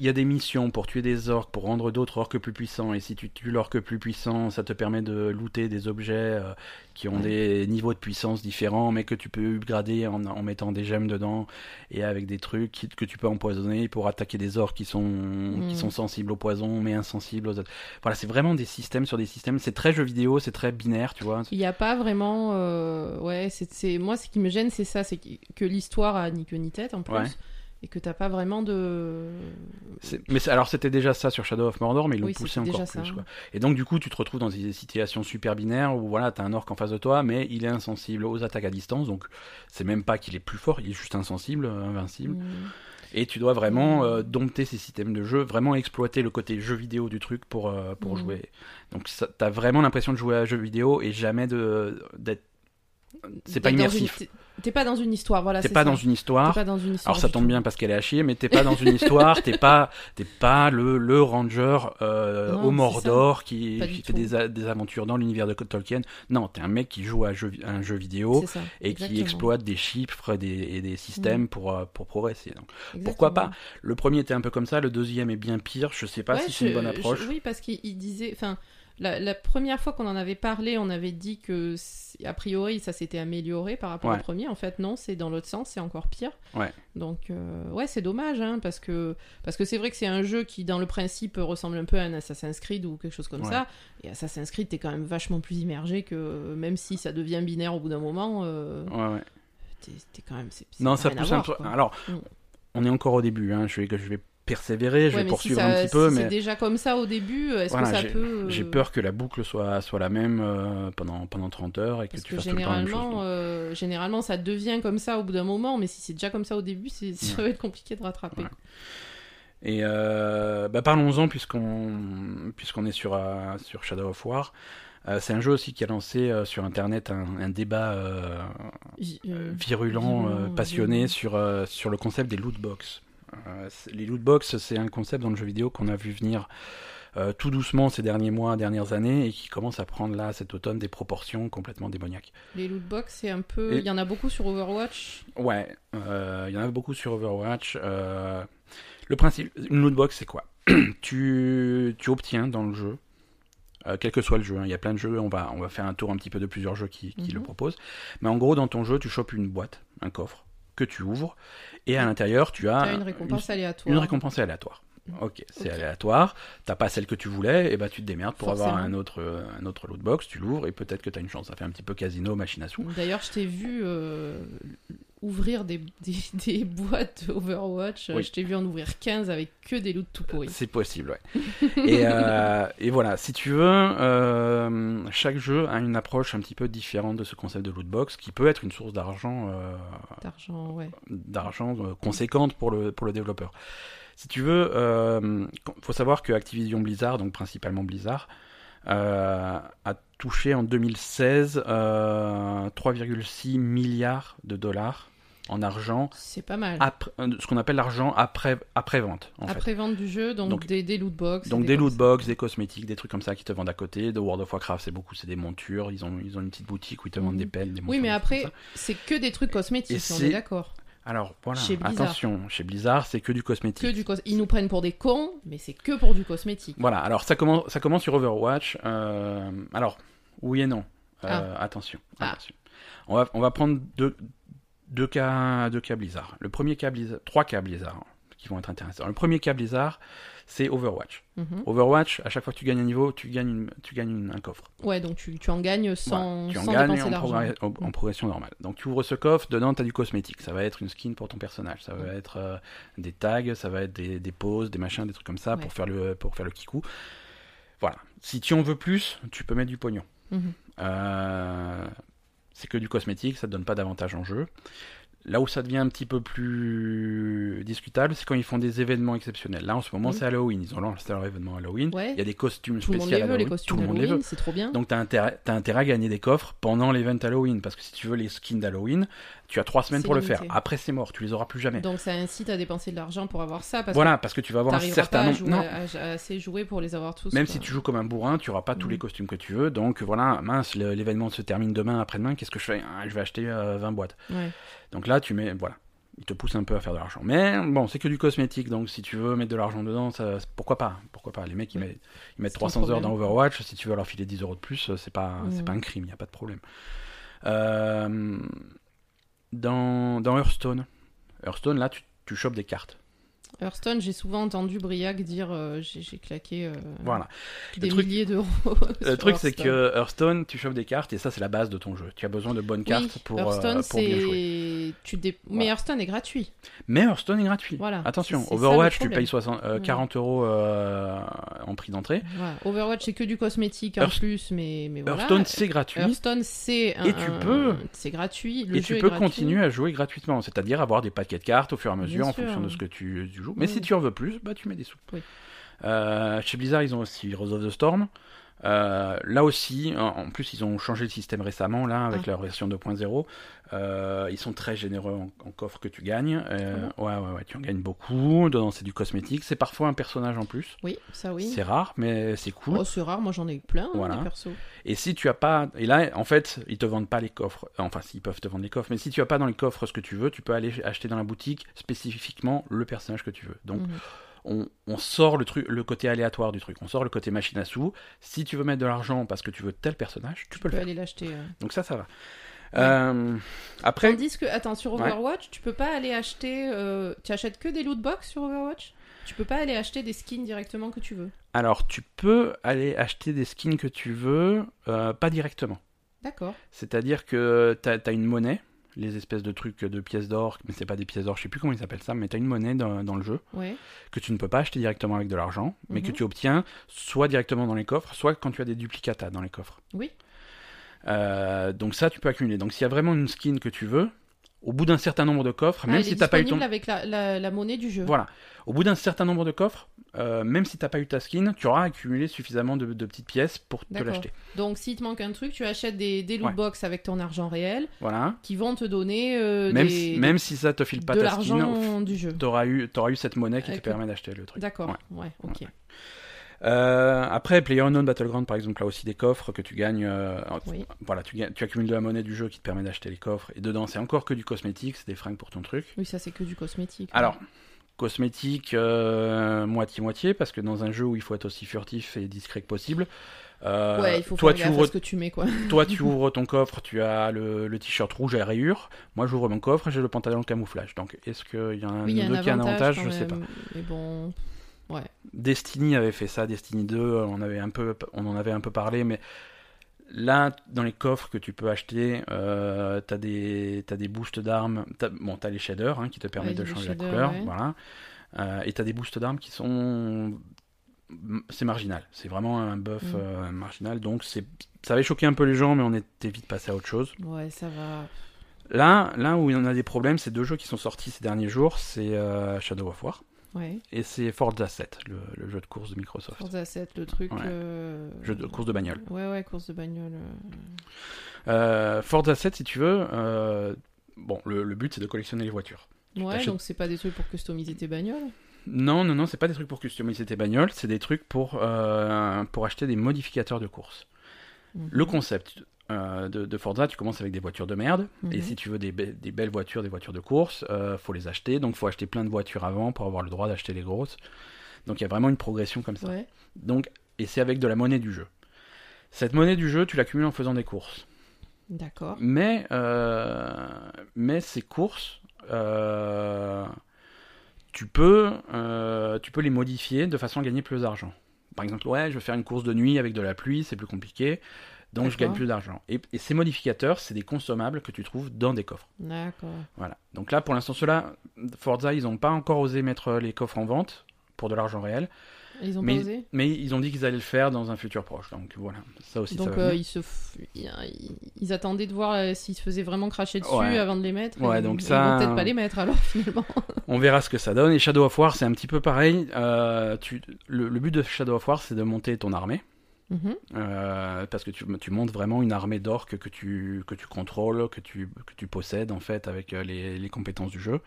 y a des missions pour tuer des orques, pour rendre d'autres orques plus puissants. Et si tu tues l'orque plus puissant, ça te permet de looter des objets euh, qui ont des niveaux de puissance différents, mais que tu peux upgrader en, en mettant des gemmes dedans et avec des trucs qui- que tu peux empoisonner pour attaquer des orques qui sont, qui Mm. sont sensibles au poison, mais insensibles aux autres. Voilà, c'est vraiment des systèmes sur des systèmes. C'est très jeu vidéo, c'est très binaire, tu vois. Il n'y a pas vraiment. euh, Ouais, c'est, c'est- moi, ce qui me gêne, c'est ça c'est que, que l'histoire a ni queue ni tête en plus. Ouais. Et que t'as pas vraiment de. Mais alors c'était déjà ça sur Shadow of Mordor, mais ils l'ont Oui, poussé encore plus. ça. quoi. Et donc du coup, tu te retrouves dans des situations super binaires où voilà, t'as un orc en face de toi, mais il est insensible aux attaques à distance, donc c'est même pas qu'il est plus fort, il est juste insensible, euh, invincible. Mm. Et tu dois vraiment Mm. euh, dompter ces systèmes de jeu, vraiment exploiter le côté jeu vidéo du truc pour euh, pour Mm. jouer. Donc t'as vraiment l'impression de jouer à un jeu vidéo et jamais d'être. C'est pas immersif. T'es- pas dans une histoire, voilà. T'es pas ça. dans une histoire. T'es pas dans une histoire. Alors ça tombe bien parce qu'elle est à chier, mais t'es pas dans une histoire, t'es pas, t'es pas le, le ranger euh, Non, au c'est qui, fait des, des aventures dans l'univers de Tolkien. Non, t'es un mec qui joue à, jeu- à un jeu vidéo ça, et qui exploite des chiffres des, et des systèmes pour, euh, pour progresser. Donc, Exactement. pourquoi pas? Le premier était un peu comme ça, le deuxième est bien pire. Je sais pas Ouais, si c'est une bonne approche. je- oui, parce qu'il il disait. Enfin, la, la première fois qu'on en avait parlé, on avait dit que, a priori, ça s'était amélioré par rapport Ouais. au premier. En fait, non, c'est dans l'autre sens, c'est encore pire. Ouais. Donc, euh, ouais, c'est dommage, hein, parce que parce que c'est vrai que c'est un jeu qui, dans le principe, ressemble un peu à un Assassin's Creed ou quelque chose comme Ouais. ça. Et Assassin's Creed, t'es quand même vachement plus immergé que, même si ça devient binaire au bout d'un moment, euh, Ouais, ouais. t'es quand même. Non, ça pousse un peu. Alors, Mm. on est encore au début. Hein. Je vais, je vais persévérer, je vais si poursuivre ça- un petit peu, si mais c'est déjà comme ça au début, est-ce Voilà, que ça j'ai- peut. J'ai euh, peur que la boucle soit, soit la même euh, pendant, pendant 30 heures et que Parce tu que fasses tout le temps la même chose. généralement, euh, généralement, ça devient comme ça au bout d'un moment, mais si c'est déjà comme ça au début, c'est- ça Ouais. va être compliqué de rattraper. Et euh, bah, parlons-en puisqu'on puisqu'on est sur, euh, sur Shadow of War. Euh, c'est un jeu aussi qui a lancé euh, sur internet un, un débat euh, euh, virulent, euh, virulent, passionné sur, euh, sur le concept des loot box. Euh, les loot box, c'est un concept dans le jeu vidéo qu'on a vu venir euh, tout doucement ces derniers mois, dernières années, et qui commence à prendre là cet automne des proportions complètement démoniaques. Les loot box, c'est un peu. Et- Il y en a beaucoup sur Overwatch. Ouais, euh, il y en a beaucoup sur Overwatch. euh, le principe, une loot box, c'est quoi? Tu, tu obtiens dans le jeu, quel que soit le jeu, hein, il y a plein de jeux, on va, on va faire un tour un petit peu de plusieurs jeux qui, qui Mhm. le proposent. Mais en gros, dans ton jeu, tu chopes une boîte, un coffre, que tu ouvres, et à l'intérieur, tu as Tu as une récompense aléatoire. Une récompense aléatoire. Ok, c'est Ok. aléatoire. T'as pas celle que tu voulais, et bah tu te démerdes pour avoir un autre, euh, un autre loot box. Tu l'ouvres et peut-être que t'as une chance. Ça fait un petit peu casino, machination. D'ailleurs, je t'ai vu euh, ouvrir des, des, des boîtes Overwatch. Oui. Je t'ai vu en ouvrir 15 avec que des loots tout pourris. C'est possible, ouais. et, euh, et voilà, si tu veux, euh, chaque jeu a une approche un petit peu différente de ce concept de loot box, qui peut être une source d'argent, D'argent, ouais. d'argent conséquente pour le pour le développeur. Si tu veux, euh, faut savoir que Activision Blizzard, donc principalement Blizzard, euh, a touché en 2016 euh, 3,6 milliards de dollars en argent, C'est pas mal. après, euh, ce qu'on appelle l'argent après, après vente. En fait. Après vente du jeu, donc, Donc- des, des loot box. Donc des loot box, des cosmétiques, des trucs comme ça qui te vendent à côté. De World of Warcraft, c'est beaucoup, c'est des montures. Ils ont, ils ont une petite boutique où ils te vendent Mhm. des pelles, des montures. Oui, mais après, c'est que des trucs cosmétiques, on est d'accord. Alors voilà, chez attention, chez Blizzard, c'est que du cosmétique. Que du cos- Ils nous prennent pour des cons, mais c'est que pour du cosmétique. Voilà, alors ça commence, ça commence sur Overwatch. euh, alors, oui et non. Euh, Attention, Ah. attention. On va, on va prendre deux, deux, cas, deux cas Blizzard. Le premier cas Blizzard, trois cas Blizzard hein, qui vont être intéressants. Le premier cas Blizzard, c'est Overwatch. Mhm. Overwatch, à chaque fois que tu gagnes un niveau, tu gagnes, une- tu gagnes une- un coffre. Ouais, donc tu, tu en gagnes sans, Voilà, tu en sans gagnes en, progr- en- en progression normale. Donc tu ouvres ce coffre, dedans tu as du cosmétique. Ça va être une skin pour ton personnage, ça va être euh, des tags, ça va être des, des poses, des machins, des trucs comme ça Ouais. pour faire le pour faire le kikou. Voilà. Si tu en veux plus, tu peux mettre du pognon. Mhm. Euh, c'est que du cosmétique, ça te donne pas d'avantage en jeu. Là où ça devient un petit peu plus discutable, c'est quand ils font des événements exceptionnels. Là, en ce moment, Oui. c'est Halloween. Ils ont lancé leur événement Halloween. Ouais. Il y a des costumes Tout le monde spéciaux les veut, les Halloween. costumes Tout le monde les veut. C'est trop bien. Donc, tu as intérêt, t'as intérêt à gagner des coffres pendant l'event Halloween. Parce que si tu veux les skins d'Halloween, tu as trois semaines pour le faire. Après, c'est mort. Tu les auras plus jamais. Donc ça incite à dépenser de l'argent pour avoir ça, parce voilà, parce que tu vas que avoir un certain nombre. Non, à- assez jouer pour les avoir tous. Même quoi. si tu joues comme un bourrin, tu auras pas tous Mhm. les costumes que tu veux. Donc voilà, mince, l'événement se termine demain, après-demain. Qu'est-ce que je fais? Ah, Je vais acheter euh, 20 boîtes. Ouais. Donc là, tu mets, voilà, il te pousse un peu à faire de l'argent. Mais bon, c'est que du cosmétique, donc si tu veux mettre de l'argent dedans, ça, pourquoi pas Pourquoi pas Les mecs, ils mettent, ils mettent C'est 300 ton heures dans. Overwatch. Si tu veux leur filer 10 euros de plus, c'est pas, c'est pas un crime, il y a pas de problème. Euh, dans, dans Hearthstone, Hearthstone, là, tu, tu chopes des cartes. Hearthstone, j'ai souvent entendu Briac dire euh, j'ai claqué euh, Voilà. des truc- milliers d'euros. Le truc, c'est que Hearthstone, tu chopes des cartes et ça, c'est la base de ton jeu. Tu as besoin de bonnes cartes Oui, pour, euh, pour bien jouer. c'est. Tu dé... Mais. Hearthstone est gratuit. Mais Hearthstone est gratuit. Voilà. Attention, ça, Overwatch, tu payes 60, euh, Ouais. 40 euros en prix d'entrée. Voilà. Overwatch, c'est que du cosmétique en Hearth- plus, mais, mais voilà. Hearthstone, c'est gratuit. Hearthstone, c'est un- Et tu peux- C'est gratuit. Le Et jeu tu peux continuer à jouer gratuitement, c'est-à-dire avoir des paquets de cartes au fur et à mesure Bien en sûr. fonction de ce que tu, Mais Oui. si tu en veux plus, bah tu mets des sous. Oui. Euh, chez Blizzard, ils ont aussi Heroes of the Storm. Euh, là aussi, en plus, ils ont changé le système récemment, là, avec Ah. leur version 2.0. Euh, ils sont très généreux en, en coffre que tu gagnes. Euh, Ah ouais, ouais, ouais, tu en gagnes beaucoup. Dedans, c'est du cosmétique. C'est parfois un personnage en plus. Oui, ça oui. C'est rare, mais c'est cool. Oh, c'est rare, moi j'en ai eu plein, hein, Voilà. des persos. Et si tu as pas, et là, en fait, ils te vendent pas les coffres. Enfin, ils peuvent te vendre les coffres, mais si tu as pas dans les coffres ce que tu veux, tu peux aller acheter dans la boutique spécifiquement le personnage que tu veux. Donc, Mhm. On, on sort le truc, le côté aléatoire du truc. On sort le côté machine à sous. Si tu veux mettre de l'argent parce que tu veux tel personnage, tu peux Tu le peux faire. aller l'acheter. Donc ça, ça va. Euh, après, Tandis que, attends, sur Ouais. Overwatch, tu peux pas aller acheter. euh, Tu achètes que des loot box sur Overwatch? Tu peux pas aller acheter des skins directement que tu veux? alors tu peux aller acheter des skins que tu veux, euh, pas directement. D'accord. C'est-à-dire que tu as, une monnaie, les espèces de trucs de pièces d'or, mais c'est pas des pièces d'or, je sais plus comment ils appellent ça, mais tu as une monnaie dans, dans le jeu Ouais. que tu ne peux pas acheter directement avec de l'argent, mais que Mhm. tu obtiens soit directement dans les coffres, soit quand tu as des duplicata dans les coffres. Oui. Euh, donc ça, tu peux accumuler. Donc s'il y a vraiment une skin que tu veux, au bout d'un certain nombre de coffres, Ah, même si t'as pas eu ton... avec la, la, la monnaie du jeu. Voilà. Au bout d'un certain nombre de coffres, euh, même si t'as pas eu ta skin, tu auras accumulé suffisamment de, de petites pièces pour te l'acheter. Donc s'il te manque un truc, tu achètes des, des loot Ouais. box avec ton argent réel Voilà. qui vont te donner euh, Même, des, si, même si ça te file pas de ta skin, du jeu. t'auras eu, t'auras eu cette monnaie qui Avec te le- permet d'acheter le truc. D'accord. Ouais. Ouais, ok. Euh, après, PlayerUnknown Battleground, par exemple, là aussi des coffres que tu gagnes. euh, Oui. Voilà, tu, accumules de la monnaie du jeu qui te permet d'acheter les coffres. Et dedans, c'est encore que du cosmétique, c'est des fringues pour ton truc. Oui, ça c'est que du cosmétique. Alors, cosmétique, euh, moitié-moitié, parce que dans un jeu où il faut être aussi furtif et discret que possible. euh, ouais, il faut toi, tu ouvres, ce que tu mets quoi. toi, tu ouvres ton coffre, tu as le, le t-shirt rouge à rayures. Moi, j'ouvre mon coffre et j'ai le pantalon camouflage. Donc, est-ce qu'il y a un Oui, deux qui a un avantage, avantage? Je sais pas. Mais bon, Destiny avait fait ça, Destiny 2, on, avait un peu, on en avait un peu parlé, mais là, dans les coffres que tu peux acheter, euh, t'as des, t'as des boosts d'armes, t'as- bon, t'as les shaders hein, qui te permettent Ouais, de changer la couleur, ouais. voilà, Euh, et t'as des boosts d'armes qui sont, c'est marginal, c'est vraiment un buff Mm. euh, marginal, donc ça avait choqué un peu les gens, mais on était vite passé à autre chose. ouais, ça va. Là, là où il y en a des problèmes, c'est deux jeux qui sont sortis ces derniers jours, c'est euh, Shadow of War Ouais. et c'est Forza 7, le, le jeu de course de Microsoft, Forza 7, le truc. Ouais. euh, jeu de course de bagnole. Ouais, ouais, course de bagnole. euh. Euh, Forza 7, si tu veux, euh, bon, le, le but c'est de collectionner les voitures. Ouais, donc c'est pas des trucs pour customiser tes bagnoles. Non, non, non, c'est pas des trucs pour customiser tes bagnoles, c'est des trucs pour, pour acheter des modificateurs de course. Mhm. Le concept euh, de, de Forza, tu commences avec des voitures de merde, et Mhm. si tu veux des, be- des belles voitures, des voitures de course, euh, faut les acheter, donc faut acheter plein de voitures avant pour avoir le droit d'acheter les grosses. Donc il y a vraiment une progression comme ça. Ouais. Donc, et c'est avec de la monnaie du jeu. Cette monnaie du jeu, tu l'accumules en faisant des courses. D'accord. Mais, euh, mais ces courses, euh, tu, peux, tu peux les modifier de façon à gagner plus d'argent. Par exemple, ouais, je veux faire une course de nuit avec de la pluie, c'est plus compliqué, donc je gagne plus d'argent. Et, et ces modificateurs, c'est des consommables que tu trouves dans des coffres. D'accord. Voilà. Donc là, pour l'instant, ceux-là, Forza, ils n'ont pas encore osé mettre les coffres en vente pour de l'argent réel. Ils ont Mais- pas osé Mais ils ont dit qu'ils allaient le faire dans un futur proche. Donc voilà, ça aussi, Donc ça euh, ils, se f- ils, attendaient de voir euh, s'ils se faisaient vraiment cracher dessus Ouais. avant de les mettre. Ouais, donc ils ça- vont peut-être pas les mettre alors finalement. On verra ce que ça donne. Et Shadow of War, c'est un petit peu pareil. Euh, tu... le, le but de Shadow of War, c'est de monter ton armée. Mhm. Euh, parce que tu, tu montes vraiment une armée d'orques que tu, que tu contrôles, que tu, que tu possèdes en fait avec euh, les, les compétences du jeu.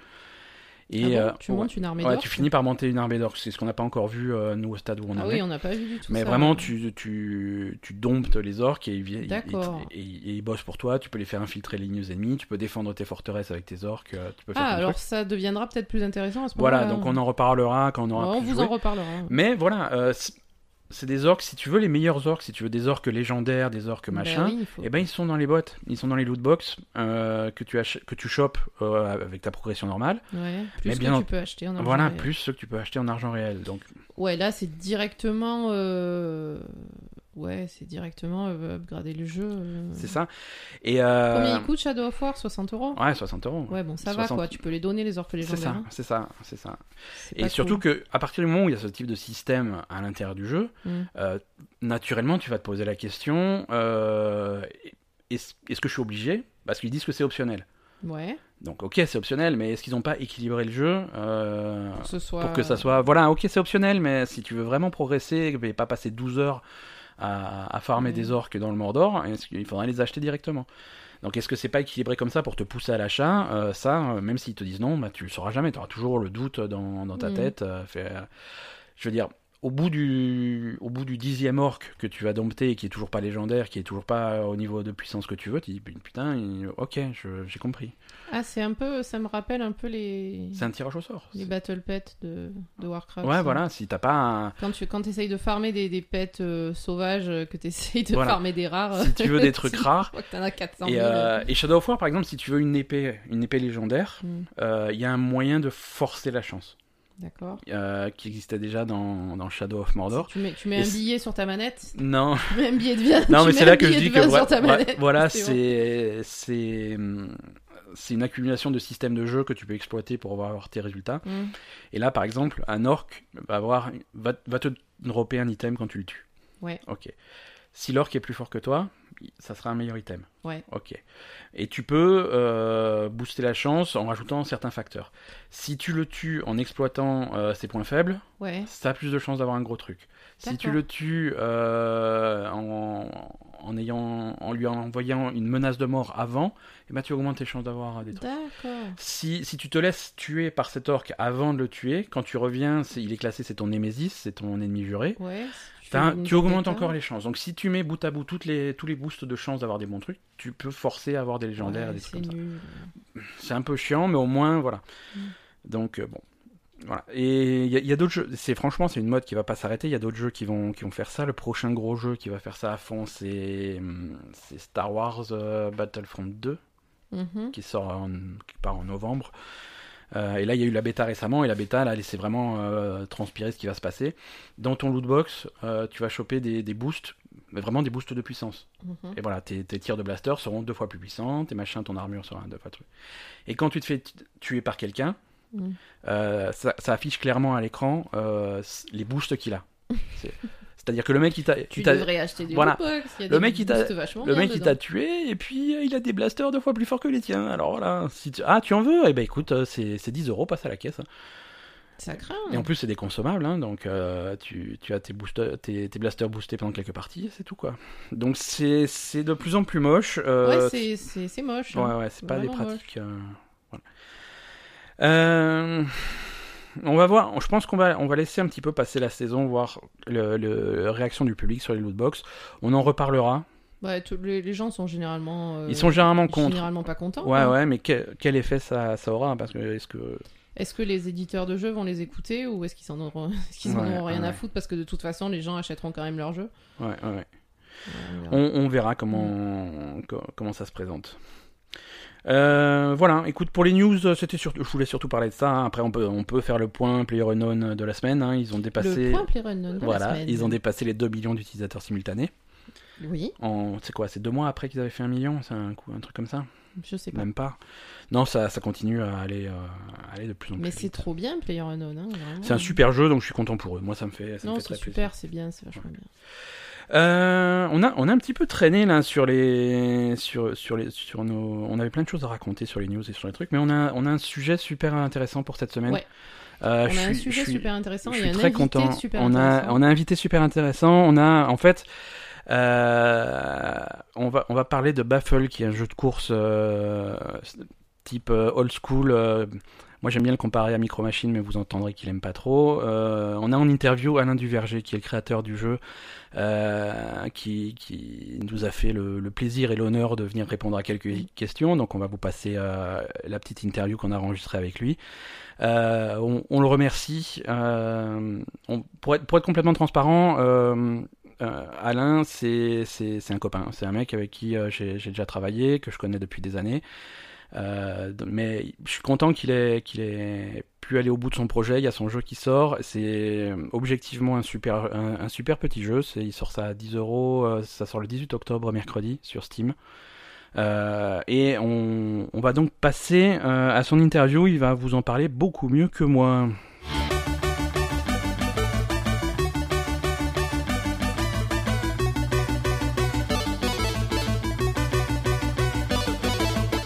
Ah Et bon euh, tu ouais. montes une armée Ouais, tu finis par monter une armée d'orques. C'est ce qu'on n'a pas encore vu euh, nous au stade où on Ah en oui, est. on n'a pas vu du tout Mais ça. vraiment, tu, tu, tu domptes les orques et ils, et- et ils bossent pour toi. Tu peux les faire infiltrer les lignes ennemies. Tu peux défendre tes forteresses avec tes orques. Tu peux faire Ah, alors ça deviendra peut-être plus intéressant à ce moment-là. Voilà, donc on en reparlera quand on aura on vous en reparlera. Mais voilà, euh, c'est des orques. Si tu veux les meilleurs orques, si tu veux des orques légendaires, des orques Ben machin, oui, il faut- eh ben ils sont dans les boîtes, ils sont dans les loot box euh, que tu ach- que tu chopes euh, avec ta progression normale. Ouais, plus Mais que bien tu en- peux acheter en argent voilà, réel. plus ceux que tu peux acheter en argent réel. Donc Ouais, là c'est directement. euh, Ouais, c'est directement euh, upgrader le jeu. euh. c'est ça. Et euh, Combien il coûte Shadow of War? 60 euros Ouais, 60 euros. Ouais, bon, ça va 60. quoi, tu peux les donner les orques C'est ça, c'est ça, c'est ça. C'est Et surtout cool. que à partir du moment où il y a ce type de système à l'intérieur du jeu, Mm. euh, naturellement tu vas te poser la question euh, est-ce est-ce que je suis obligé? Parce qu'ils disent que c'est optionnel. Ouais, Donc ok, c'est optionnel, mais est-ce qu'ils n'ont pas équilibré le jeu euh, pour que ce soit. pour que ça soit... Voilà, ok, c'est optionnel, mais si tu veux vraiment progresser et pas passer 12 heures à, à farmer Ouais. des orques dans le Mordor, qu'il faudrait les acheter directement? Donc est-ce que c'est pas équilibré comme ça pour te pousser à l'achat? Euh, Ça, euh, même s'ils te disent non, bah, tu le sauras jamais, tu auras toujours le doute dans, dans ta Mhm. tête. fait, euh, je veux dire, au bout du, au bout du dixième orc que tu vas dompter et qui est toujours pas légendaire, qui est toujours pas au niveau de puissance que tu veux, tu dis putain, il- ok, j'ai compris. Ah, c'est un peu. Ça me rappelle un peu les. C'est un tirage au sort. Les battle pets de, de Warcraft. Ouais, ça. voilà, si t'as pas un... Quand tu quand essayes de farmer des, des pets euh, sauvages, euh, que tu essayes de Voilà. farmer des rares. Si tu veux des trucs rares. Que t'en as 400 Et, 000. euh, et Shadow of War, par exemple, si tu veux une épée, une épée légendaire, Mm, euh, il y a un moyen de forcer la chance, D'accord. euh, qui existait déjà dans, dans Shadow of Mordor. Tu mets, tu mets Et un billet sur ta manette. Non, Tu mets un billet de vin. non, mais c'est là que je dis que voilà, C'est c'est hum, c'est une accumulation de systèmes de jeu que tu peux exploiter pour avoir tes résultats. Mm. Et là, par exemple, un orc va avoir va, va te dropper un item quand tu le tues. Ouais. Ok. Si l'orc est plus fort que toi, ça sera un meilleur item. Ouais. Ok. Et tu peux euh, booster la chance en rajoutant certains facteurs. Si tu le tues en exploitant euh, ses points faibles, Ouais. ça a plus de chances d'avoir un gros truc. Si tu le tues euh, en, en, ayant, en lui envoyant une menace de mort avant, eh ben, tu augmentes tes chances d'avoir des trucs. Si, si tu te laisses tuer par cet orc avant de le tuer, quand tu reviens, il est classé, c'est ton némésis, c'est ton ennemi juré. Ouais. Tu augmentes encore les chances. Donc si tu mets bout à bout toutes les, tous les boosts de chances d'avoir des bons trucs, tu peux forcer à avoir des légendaires et Ouais, des trucs c'est comme ça. C'est un peu chiant, mais au moins, voilà. Mm. Donc, euh, bon. Voilà. Et il y a, d'autres jeux. C'est franchement, c'est une mode qui va pas s'arrêter. Il y a d'autres jeux qui vont, qui vont faire ça. Le prochain gros jeu qui va faire ça à fond, c'est c'est Star Wars euh, Battlefront 2 Mhm. qui sort en, qui part en novembre. Euh, et là, il y a eu la bêta récemment, et la bêta, elle a laissé vraiment euh, transpirer ce qui va se passer. Dans ton lootbox, euh, tu vas choper des, des boosts, mais vraiment des boosts de puissance. Mhm. Et voilà, tes, tes tirs de blaster seront deux fois plus puissants, tes machins, ton armure sera deux fois truc. Et quand tu te fais tuer par quelqu'un, Mhm. euh, ça, ça affiche clairement à l'écran euh, les boosts qu'il a. C'est- C'est-à-dire que le mec, il t'a, Tu devrais acheter des voilà. y a Le des mec, il t'a- le mec dedans. t'a tué et puis euh, il a des blasters deux fois plus forts que les tiens. Alors voilà, si tu... ah tu en veux Eh ben écoute, euh, c'est c'est 10 euros, passe à la caisse. Ça craint. Et en plus c'est des consommables, hein, donc euh, tu, tu as tes, tes, tes blasters boostés pendant quelques parties, c'est tout quoi. Donc c'est de plus en plus moche. euh, Ouais, c'est- moche. hein. Ouais, ouais, c'est pas des pratiques. euh, voilà. On va voir. Je pense qu'on va, on va laisser un petit peu passer la saison, voir le, le- la réaction du public sur les lootbox. On en reparlera. Ouais, les, les gens sont généralement. euh, Ils sont généralement contre. généralement pas contents. Ouais, hein. ouais, mais quel, quel effet ça, ça aura Parce que est-ce que Est-ce que les éditeurs de jeux vont les écouter ou est-ce qu'ils en auront, en rien à foutre parce que de toute façon les gens achèteront quand même leur jeu. ouais, ouais, ouais. On verra. On, on verra comment, co- comment ça se présente. Euh, voilà, écoute, pour les news, c'était surtout, je voulais surtout parler de ça. hein. Après, on peut, on peut faire le point PlayerUnknown de la semaine. hein. Ils ont dépassé. Le point PlayerUnknown de la Voilà, semaine. ils ont dépassé les 2 millions d'utilisateurs simultanés. Oui, c'est quoi C'est deux mois après qu'ils avaient fait un million C'est un, un truc comme ça? Je sais pas. Même pas. Non, ça, ça continue à aller, euh, à aller de plus en plus Mais c'est trop bien, PlayerUnknown. Hein. C'est un super jeu, donc je suis content pour eux. Moi, ça me fait, ça Non, c'est super, c'est bien, c'est vachement bien. Euh, on a on a un petit peu traîné là sur les sur sur les sur nos on avait plein de choses à raconter sur les news et sur les trucs mais on a on a un sujet super intéressant pour cette semaine. Ouais. Euh, On je a un suis- sujet suis- super intéressant je et suis très invité content. super on a intéressant. on a invité super intéressant. On a en fait euh, on va on va parler de Baffle qui est un jeu de course type old school. Moi j'aime bien le comparer à Micro Machine mais vous entendrez qu'il aime pas trop. Euh, on a en interview Alain Duverger qui est le créateur du jeu euh, qui, qui nous a fait le, le plaisir et l'honneur de venir répondre à quelques questions. Donc on va vous passer euh, la petite interview qu'on a enregistrée avec lui. Euh, on, on le remercie. Euh, on- pour, être, pour être complètement transparent, euh, euh, Alain, c'est un copain. C'est un mec avec qui euh, j'ai déjà travaillé, que je connais depuis des années. Euh, mais je suis content qu'il ait, pu aller au bout de son projet. Il y a son jeu qui sort. C'est objectivement un super, un, super petit jeu. Il sort ça à 10 euros. euh, Ça sort le 18 octobre, mercredi, sur Steam. Euh, et on, va donc passer euh, à son interview. Il va vous en parler beaucoup mieux que moi.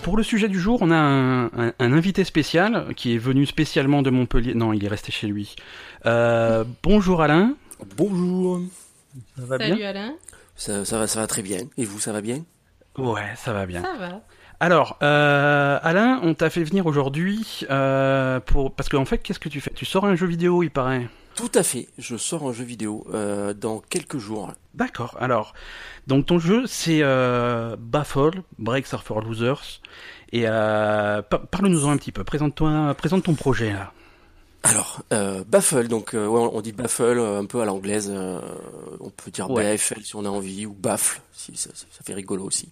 Pour le sujet du jour, on a un, un- un invité spécial qui est venu spécialement de Montpellier. Non, il est resté chez lui. Euh, bonjour Alain. Bonjour. Ça va Salut bien? Alain, Ça, ça va, ça va très bien. Et vous, ça va bien? Ouais, ça va bien. ça va. Alors, euh, Alain, on t'a fait venir aujourd'hui euh, pour parce qu'en fait, qu'est-ce que tu fais? Tu sors un jeu vidéo, il paraît? Tout à fait. Je sors un jeu vidéo euh, dans quelques jours. D'accord. Alors, donc ton jeu, c'est euh, Baffle, Breaks are for Losers. Et euh, par- parle-nous-en un petit peu. Présente-toi, présente ton projet là. Alors, euh, Baffle, donc euh, ouais, on dit Baffle euh, un peu à l'anglaise. euh, on peut dire Ouais. BAFL si on a envie, ou Baffle, si ça, ça- fait rigolo aussi.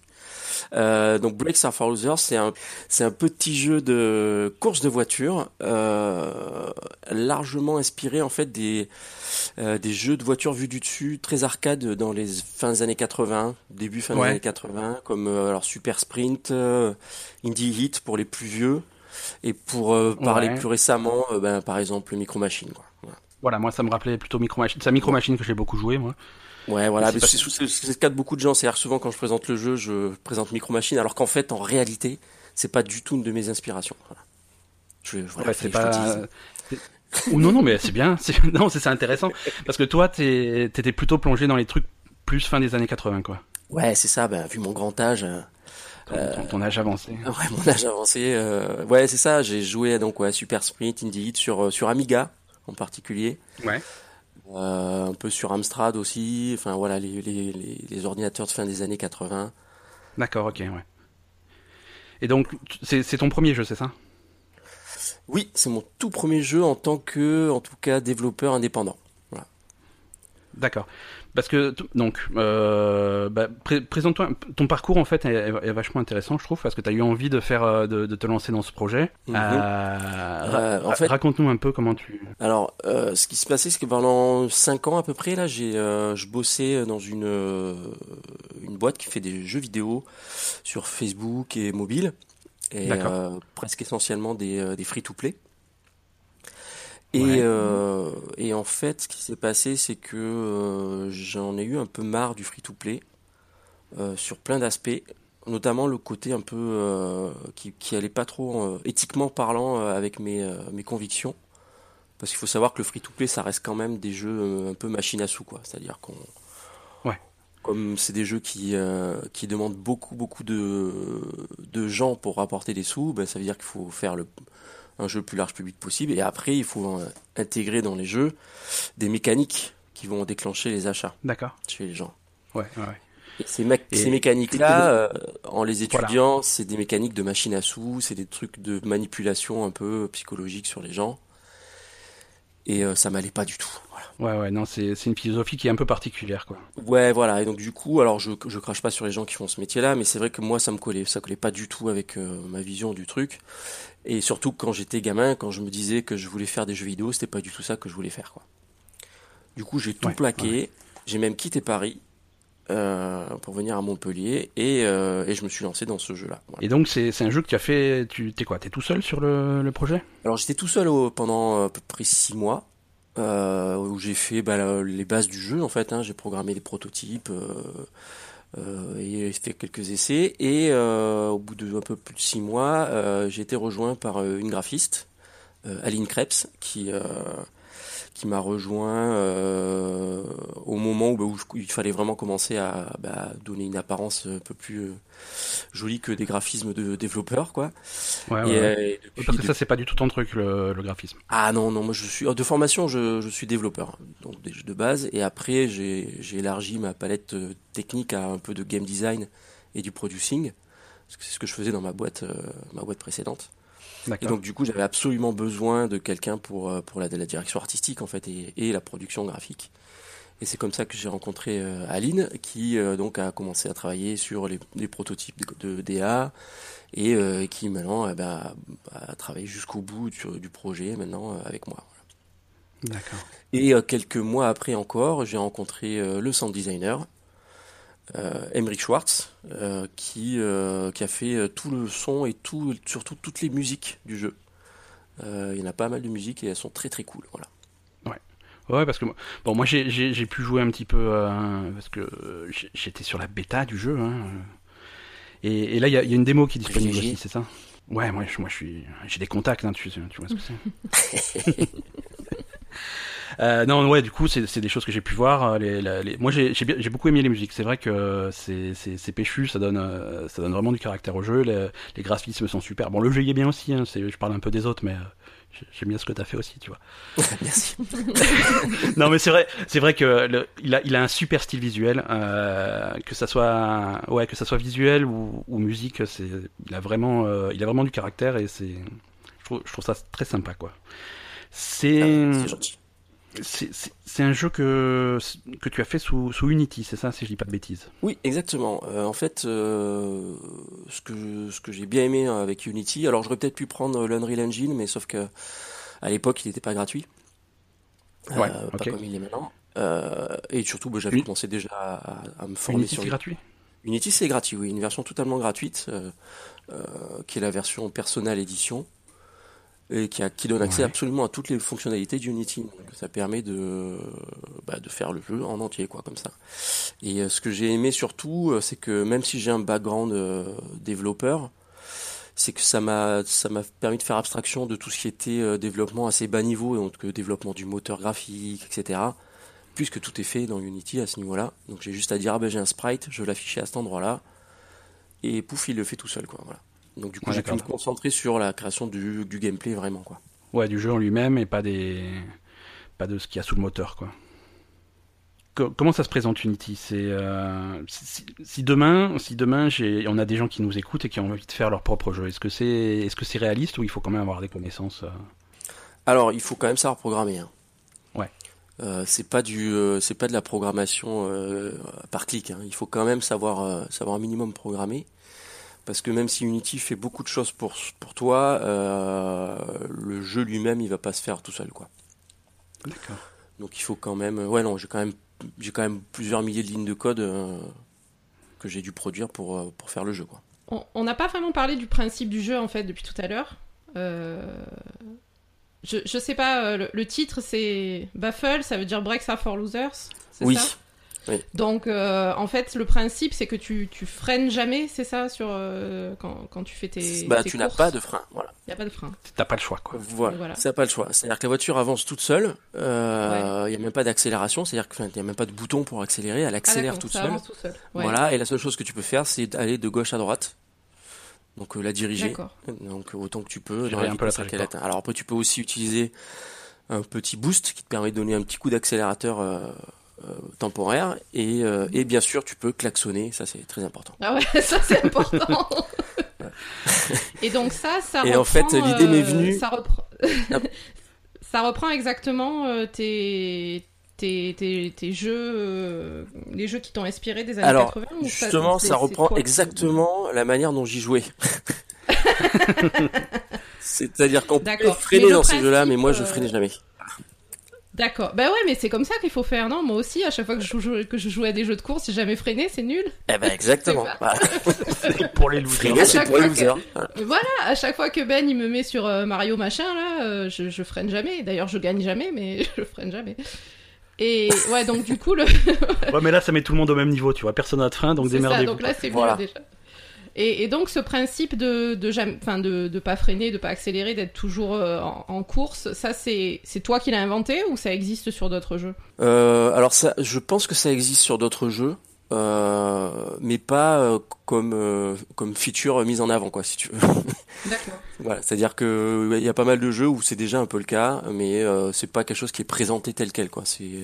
Euh, donc Breaks are for Losers, c'est un, c'est un petit jeu de course de voiture, euh, largement inspiré en fait des, euh, des jeux de voiture vus du dessus, très arcade dans les fins des années 80, début fin des années 80, comme euh, alors Super Sprint, Indie Hit pour les plus vieux, et pour euh, parler Ouais. plus récemment, euh, ben, par exemple Micro Machine. Quoi. Voilà. Voilà, moi ça me rappelait plutôt Micro Machine. C'est Micro Machine que j'ai beaucoup joué, moi. Ouais, voilà, C'est le cas de beaucoup de gens. C'est-à-dire souvent quand je présente le jeu, je présente Micro Machine, alors qu'en fait, en réalité, c'est pas du tout une de mes inspirations. Voilà. Je, voilà, Ouais, c'est pas. Ou non, non, mais c'est bien. c'est- Non, c'est intéressant parce que toi, t'étais plutôt plongé dans les trucs plus fin des années 80, quoi. Ouais, c'est ça. Ben, vu mon grand âge, euh, Ton, ton- ton âge avancé. ouais, mon âge avancé, euh, ouais, c'est ça. J'ai joué donc ouais, Super Sprint, Indie Hit sur euh, sur Amiga en particulier. Ouais. Euh, un peu sur Amstrad aussi, enfin voilà les, les, les, les ordinateurs de fin des années 80. D'accord, ok, ouais. Et donc, c'est ton premier jeu, c'est ça? Oui, c'est mon tout premier jeu en tant que, en tout cas, développeur indépendant. D'accord. Parce que donc, euh, bah, pré- présente-toi. Ton parcours en fait est, vachement intéressant, je trouve, parce que tu as eu envie de faire, euh, de, de te lancer dans ce projet. Mhm. Euh, ra- en ra- fait- raconte-nous un peu comment tu. Alors, euh, ce qui se passait, c'est que pendant cinq ans à peu près, là, j'ai, je bossais dans une une boîte qui fait des jeux vidéo sur Facebook et mobile, et presque essentiellement des, des free-to-play. Et, Ouais. euh, et en fait, ce qui s'est passé, c'est que euh, j'en ai eu un peu marre du free-to-play euh, sur plein d'aspects, notamment le côté un peu qui, qui allait pas trop éthiquement parlant avec mes, mes convictions. Parce qu'il faut savoir que le free-to-play, ça reste quand même des jeux un peu machine à sous, quoi. C'est-à-dire qu'on, Ouais. comme c'est des jeux qui qui demandent beaucoup beaucoup de de gens pour rapporter des sous, ben ça veut dire qu'il faut faire le un jeu le plus large public possible. Et après, il faut euh, intégrer dans les jeux des mécaniques qui vont déclencher les achats D'accord. chez les gens. Ouais, ouais, ouais. Et ces, mé- Et- ces mécaniques-là, euh, en les Voilà. étudiant, c'est des mécaniques de machine à sous, c'est des trucs de manipulation un peu psychologique sur les gens. Et euh, ça m'allait pas du tout. Voilà. Ouais, ouais, non, c'est c'est une philosophie qui est un peu particulière, quoi. Ouais, voilà. Et donc du coup, alors je je crache pas sur les gens qui font ce métier-là, mais c'est vrai que moi ça me collait, ça collait pas du tout avec euh, ma vision du truc. Et surtout quand j'étais gamin, quand je me disais que je voulais faire des jeux vidéo, c'était pas du tout ça que je voulais faire, quoi. Du coup, j'ai tout Ouais, plaqué. J'ai même quitté Paris pour venir à Montpellier et, et, je me suis lancé dans ce jeu-là. Et donc c'est un jeu que tu as fait, tu t'es quoi, t'es tout seul sur le, le projet? Alors j'étais tout seul pendant à peu près six mois. où j'ai fait bah, les bases du jeu en fait, hein. j'ai programmé les prototypes, euh, et fait quelques essais. Et euh, au bout de un peu plus de six mois, euh, j'ai été rejoint par une graphiste, Aline Krebs, qui qui m'a rejoint euh, au moment où, bah, il fallait vraiment commencer à bah, donner une apparence un peu plus euh, jolie que des graphismes de développeurs quoi. Ouais, ouais. Parce que ça c'est pas du tout ton truc le, graphisme. Ah non non moi je suis de formation je, je suis développeur donc de base et après j'ai élargi ma palette euh, technique à un peu de game design et du producing parce que c'est ce que je faisais dans ma boîte ma boîte précédente. Et donc du coup, j'avais absolument besoin de quelqu'un pour euh, pour la, la, direction artistique en fait et, et la production graphique. Et c'est comme ça que j'ai rencontré euh, Aline, qui euh, donc a commencé à travailler sur les, les prototypes de, DA et qui maintenant bah, a travaillé jusqu'au bout du, du, projet maintenant avec moi. D'accord. Et quelques mois après encore, j'ai rencontré le sound designer euh, Emmerich Schwartz, euh, qui, euh, qui a fait tout le son et tout, surtout toutes les musiques du jeu. il y en a pas mal de musiques et elles sont très très cool. Voilà. Ouais, parce que bon, moi j'ai pu jouer un petit peu parce que j'étais sur la bêta du jeu. Hein, et, là, il y, a une démo qui est disponible aussi, c'est ça? Ouais, moi, je, moi, je suis, j'ai des contacts, hein, tu, tu vois ce que c'est. Euh, non, ouais, du coup, c'est des choses que j'ai pu voir. Euh, les, les... Moi, j'ai beaucoup aimé les musiques. C'est vrai que c'est péchu, ça donne, euh, ça donne vraiment du caractère au jeu. Les, les graphismes sont super. Bon, le jeu y est bien aussi. Hein, je parle un peu des autres, mais euh, j'aime bien ce que tu as fait aussi, tu vois. Merci. non, mais c'est vrai, c'est vrai que le, il a, il a un super style visuel, euh, que ça soit, ouais, que ça soit visuel ou, ou musique, c'est, il a vraiment, euh, il a vraiment du caractère et c'est, je trouve, je trouve ça très sympa, quoi. C'est, ah, gentil. C'est un jeu que, que tu as fait sous, sous Unity, c'est ça, si je dis pas de bêtises? Oui, exactement. Euh, en fait, euh, ce que, ce que j'ai bien aimé avec Unity, alors j'aurais peut-être pu prendre l'Unreal Engine, mais sauf que à l'époque, il n'était pas gratuit. Euh, ouais, Pas comme il est maintenant. et surtout, bah, j'avais commencé déjà à, me former Unity, sur. Unity, c'est gratuit? Unity, c'est gratuit, oui. Une version totalement gratuite, qui est la version Personal Edition et qui, a, qui donne accès absolument à toutes les fonctionnalités d'Unity. Donc ça permet de, bah, de faire le jeu en entier, quoi, comme ça. Et euh, ce que j'ai aimé surtout, euh, c'est que même si j'ai un background euh, développeur, c'est que ça m'a ça m'a permis de faire abstraction de tout ce qui était développement assez bas niveau, donc développement du moteur graphique, etc. Puisque tout est fait dans Unity à ce niveau-là. Donc j'ai juste à dire ah ben j'ai un sprite, je l'affiche à cet endroit-là, et pouf il le fait tout seul, quoi. Voilà. Donc du coup, j'ai pu me concentrer sur la création du, du, gameplay vraiment quoi. Ouais, du jeu en lui-même et pas des pas de ce qu'il y a sous le moteur quoi. comment ça se présente Unity? C'est euh, si, demain, si demain on a des gens qui nous écoutent et qui ont envie de faire leur propre jeu, est-ce que c'est, est-ce que c'est réaliste ou il faut quand même avoir des connaissances euh? Alors, il faut quand même savoir programmer. Hein. Ouais. Euh, c'est pas du, euh, c'est pas de la programmation par clic. Hein. Il faut quand même savoir, savoir un minimum programmer parce que même si Unity fait beaucoup de choses pour, pour toi, euh, le jeu lui-même, il va pas se faire tout seul, quoi. D'accord. Donc il faut quand même, ouais non, j'ai quand même, j'ai quand même plusieurs milliers de lignes de code euh, que j'ai dû produire pour, euh, pour faire le jeu, quoi. On n'a pas vraiment parlé du principe du jeu en fait depuis tout à l'heure. Je, je sais pas, le, le titre c'est Baffle, ça veut dire Breaks are for losers. Oui. Ça? Donc, euh, en fait, le principe, c'est que tu, tu freines jamais, c'est ça, sur euh, quand, quand, tu fais tes. Bah, tu n'as pas de frein, voilà. Il n'y a pas de frein. T'as pas le choix, quoi. Voilà. voilà. pas le choix. C'est-à-dire que la voiture avance toute seule. Euh, il n'y a même pas d'accélération. C'est-à-dire qu'il n'y a même pas de bouton pour accélérer. Elle accélère ah, toute, seule. Tout seul. Voilà. Et la seule chose que tu peux faire, c'est aller de gauche à droite. Donc la diriger. Donc autant que tu peux. Dans un peu la Alors après, tu peux aussi utiliser un petit boost qui te permet de donner un petit coup d'accélérateur euh, temporaire et, euh, et bien sûr tu peux klaxonner, ça c'est très important. Ah ouais, ça c'est important. et donc ça, ça et reprend, en fait l'idée m'est venue. Ça reprend, ça reprend exactement euh, tes tes, tes, tes, jeux, les jeux qui t'ont inspiré des années Alors, 80 Justement, ça, reprend exactement la manière dont j'y jouais. C'est-à-dire qu'on peut freiner dans ces jeux-là, mais moi je freinais jamais. D'accord. Bah ouais, mais c'est comme ça qu'il faut faire, non? Moi aussi, à chaque fois que je, joue, que je joue à des jeux de course, j'ai jamais freiné, c'est nul. Eh ben exactement. C'est pour les losers. Freiner, c'est pour les que- losers. Voilà. À chaque fois que Ben il me met sur euh, Mario machin là, euh, je, je freine jamais. D'ailleurs, je gagne jamais, mais je freine jamais. Et ouais, donc du coup, le... Ouais, mais là, ça met tout le monde au même niveau, tu vois. Personne n'a de frein, donc démerdez-vous. Donc là, c'est Voilà. mieux déjà. Et, et donc ce principe de de jamais, de de pas freiner, de pas accélérer, d'être toujours euh, en, en course, ça c'est c'est toi qui l'as inventé ou ça existe sur d'autres jeux? Euh, alors ça, je pense que ça existe sur d'autres jeux, euh, mais pas euh, comme euh, comme feature mise en avant quoi, si tu veux. D'accord. voilà, c'est-à-dire que il y a pas mal de jeux où c'est déjà un peu le cas, mais c'est pas quelque chose qui est présenté tel quel quoi. C'est.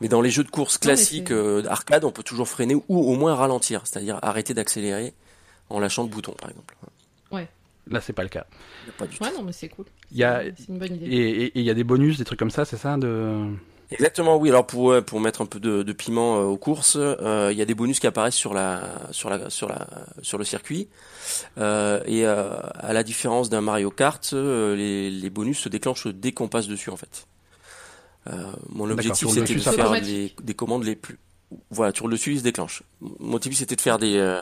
Mais dans les jeux de course classiques euh, arcade, on peut toujours freiner ou au moins ralentir, c'est-à-dire arrêter d'accélérer en lâchant le bouton par exemple. Là, c'est pas le cas. Pas du tout. Ouais, non, mais c'est cool. Il y a, C'est une bonne idée. et il y a des bonus, des trucs comme ça, c'est ça de... Exactement, oui. Alors pour euh, pour mettre un peu de, de piment euh, aux courses, euh, il y a des bonus qui apparaissent sur la sur la sur la sur le circuit. Euh, et euh, à la différence d'un Mario Kart, euh, les, les bonus se déclenchent dès qu'on passe dessus en fait. Euh, mon objectif c'était de faire les, des commandes les plus voilà sur le dessus il se déclenche. Mon objectif c'était de faire des euh,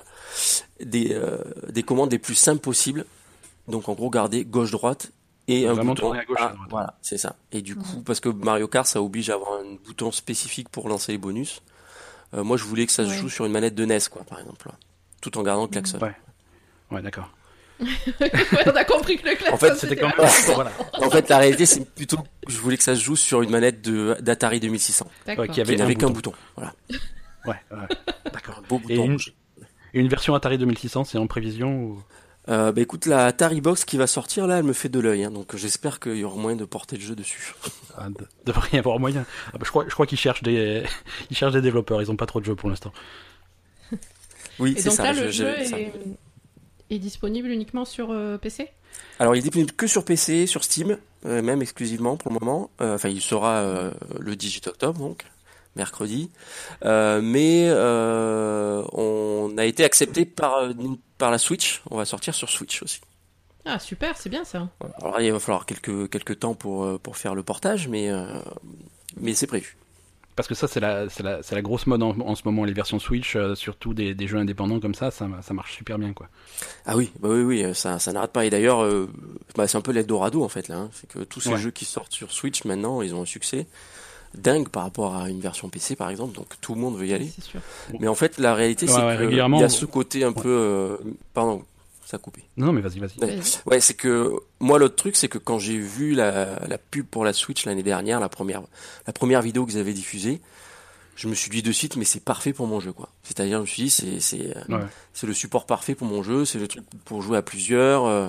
des euh, des commandes les plus simples possibles. Donc en gros garder gauche droite et un Vraiment bouton. tourner à gauche, à. Voilà, c'est ça. Et du coup, parce que Mario Kart, ça oblige à avoir un bouton spécifique pour lancer les bonus. euh, moi, je voulais que ça se Ouais. joue sur une manette de NES, quoi, par exemple, tout en gardant le klaxon. Ouais. Ouais, d'accord. Ouais, on a compris que le En fait, C'était c'était comme... la- voilà. En fait, la réalité, c'est plutôt que je voulais que ça se joue sur une manette de d'Atari 2600, D'accord. Ouais, qui qui avait qu'un bouton. bouton. Voilà, Ouais, ouais. D'accord. un beau Et bouton. une-. Et une version Atari 2600, c'est en prévision ou... Euh, bah écoute, la Atari Box qui va sortir là, elle me fait de l'œil, hein, donc j'espère qu'il y aura moyen de porter le jeu dessus. Ah, de- devrait y avoir moyen. Ah, bah, je crois, je crois qu'ils cherchent des, ils cherchent des développeurs. Ils ont pas trop de jeux pour l'instant. Oui, c'est ça. là, le je- jeu ça- est... est disponible uniquement sur euh, PC Alors, il est disponible que sur PC, sur Steam, euh, même exclusivement pour le moment. Euh, Enfin, il sera le 18 octobre, donc mercredi. Mais on a été accepté par par la Switch. On va sortir sur Switch aussi. Ah super, c'est bien ça. Alors, il va falloir quelques quelques temps pour pour faire le portage, mais mais c'est prévu. Parce que ça, c'est la, c'est la, c'est la grosse mode en, en ce moment, les versions Switch, euh, surtout des, des jeux indépendants comme ça, ça, ça marche super bien, quoi. Ah oui, bah oui, oui, ça, ça n'arrête pas. Et d'ailleurs, euh, bah, c'est un peu l'Eldorado en fait là. hein. C'est que tous ces Ouais. jeux qui sortent sur Switch maintenant, ils ont un succès dingue par rapport à une version PC par exemple. Donc tout le monde veut y aller. C'est sûr. Mais en fait, la réalité, Ouais, c'est ouais, que il y a ce côté un peu, euh, pardon, ça a coupé. Non, non, mais vas-y, vas-y. Ouais, c'est que moi l'autre truc, c'est que quand j'ai vu la, la pub pour la Switch l'année dernière, la première, la première vidéo qu'ils avaient diffusée, je me suis dit de suite, mais c'est parfait pour mon jeu, quoi. C'est-à-dire, je me suis dit, c'est, c'est, euh, Ouais. le support parfait pour mon jeu, c'est le truc pour jouer à plusieurs, euh,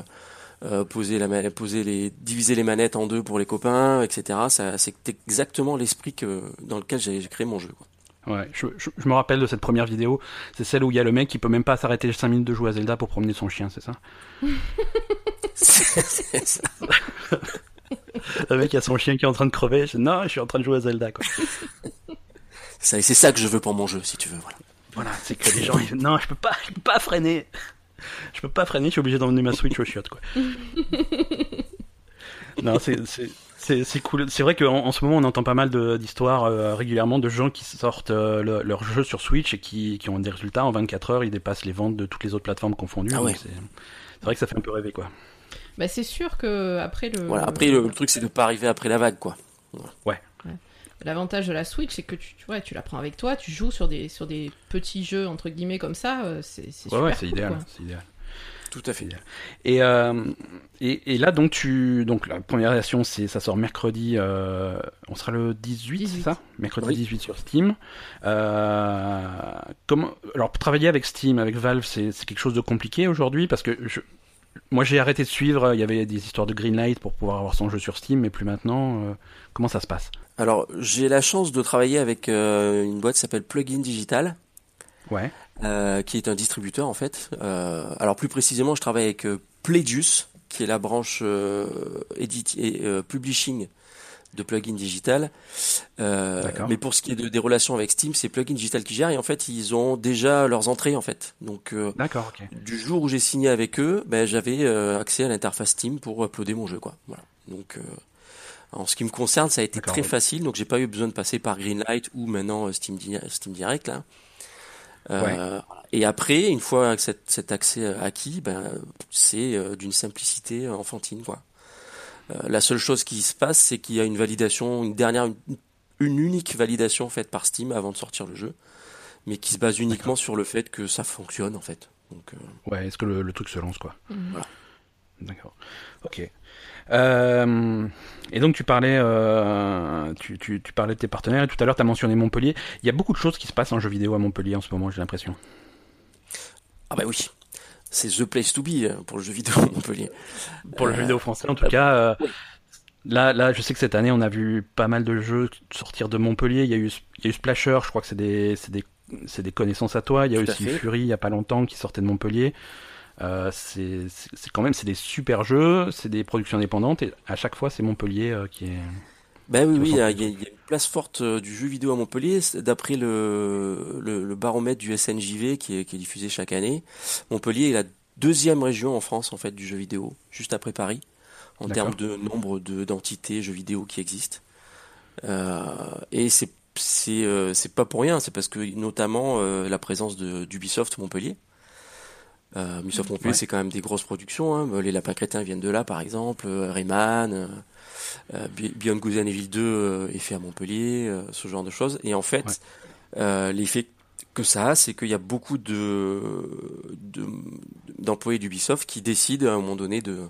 euh, poser la, poser les, diviser les manettes en deux pour les copains, etc. Ça, c'est exactement l'esprit que, dans lequel j'ai créé mon jeu, quoi. Ouais, je, je, je me rappelle de cette première vidéo. C'est celle où il y a le mec qui peut même pas s'arrêter 5 minutes de jouer à Zelda pour promener son chien, c'est ça C'est ça. Le mec, il y a son chien qui est en train de crever. Je dis, non, je suis en train de jouer à Zelda, quoi. C'est ça que je veux pour mon jeu, si tu veux, voilà. Voilà, c'est que les gens, ils... non, je peux pas, je peux pas freiner. Je peux pas freiner, je suis obligé d'emmener ma Switch au chiottes, quoi. non, c'est, c'est, cool. C'est vrai qu'en en ce moment, on entend pas mal d'histoires euh, régulièrement de gens qui sortent euh, le- leur jeu sur Switch et qui, qui ont des résultats en 24 heures, ils dépassent les ventes de toutes les autres plateformes confondues. Ah ouais. c'est, vrai que ça fait un peu rêver, quoi. Bah, c'est sûr que après le. Voilà. Après, le, le truc, c'est de pas arriver après la vague, quoi. L'avantage de la Switch, c'est que tu, tu vois, tu la prends avec toi, tu joues sur des sur des petits jeux entre guillemets comme ça, euh, c'est c'est Ouais, super. ouais, c'est cool, idéal, quoi. c'est idéal. Tout à fait. Et, euh, et, et là, donc, tu, donc, la première version, c'est, ça sort mercredi, euh, on sera le 18, 18. c'est ça? Mercredi Oui. 18 sur Steam. Euh, comment, alors, travailler avec Steam, avec Valve, c'est, c'est quelque chose de compliqué aujourd'hui? Parce que je, moi, j'ai arrêté de suivre, il y avait des histoires de Greenlight pour pouvoir avoir son jeu sur Steam, mais plus maintenant. comment ça se passe? Alors, j'ai la chance de travailler avec une boîte qui s'appelle Plugin Digital, Ouais, euh, qui est un distributeur en fait. Euh, alors plus précisément, je travaille avec euh, Pledus, qui est la branche euh, edit et euh, publishing de Plugin Digital. Euh, D'accord. mais pour ce qui est de, des relations avec Steam, c'est Plugin Digital qui gère et en fait, ils ont déjà leurs entrées en fait. Donc euh, d'accord, ok. du jour où j'ai signé avec eux, ben, j'avais euh, accès à l'interface Steam pour uploader mon jeu, quoi. Voilà. Donc, euh, En ce qui me concerne, ça a été très facile, donc j'ai pas eu besoin de passer par Greenlight ou maintenant euh, Steam, Steam Direct là. Euh, Et après, une fois cet, cet accès acquis, ben c'est euh, d'une simplicité enfantine quoi. Euh, la seule chose qui se passe, c'est qu'il y a une validation, une dernière, une, unique validation faite par Steam avant de sortir le jeu, mais qui se base uniquement sur le fait que ça fonctionne en fait. Donc, Ouais, est-ce que le, truc se lance quoi? Mhm. Voilà. D'accord. Ok. Euh, et donc tu parlais, euh, tu, tu, tu, parlais de tes partenaires et tout à l'heure tu as mentionné Montpellier. Il y a beaucoup de choses qui se passent en jeu vidéo à Montpellier en ce moment, j'ai l'impression. Ah bah oui, c'est the place to be euh, pour le jeu vidéo à Montpellier. Pour le jeu vidéo français en tout cas. Là, là, je sais que cette année, on a vu pas mal de jeux sortir de Montpellier. Il y a eu, il y a eu Splasher, je crois que c'est des, des, des, connaissances à toi. Il y a aussi Fury, il y a pas longtemps, qui sortait de Montpellier. Euh, c'est quand même c'est des super jeux, c'est des productions indépendantes et à chaque fois c'est Montpellier euh, qui est. Ben oui, oui, il y, a, une place forte euh, du jeu vidéo à Montpellier. D'après le, le, baromètre du SNJV qui est, qui est diffusé chaque année, Montpellier est la deuxième région en France en fait du jeu vidéo, juste après Paris, en termes de nombre d'entités jeux vidéo qui existent. Euh, et c'est c'est c'est pas pour rien, c'est parce que notamment la présence d'Ubisoft Montpellier euh, Ubisoft Montpellier, c'est quand même des grosses productions. Hein. Les Lapins Crétins viennent de là, par exemple. Euh, Rayman, euh, euh Beyond Good and Evil 2 euh, est fait à Montpellier, ce genre de choses. Et en fait, l'effet que ça a, c'est qu'il y a beaucoup de d'employés d'Ubisoft qui décident à un moment donné de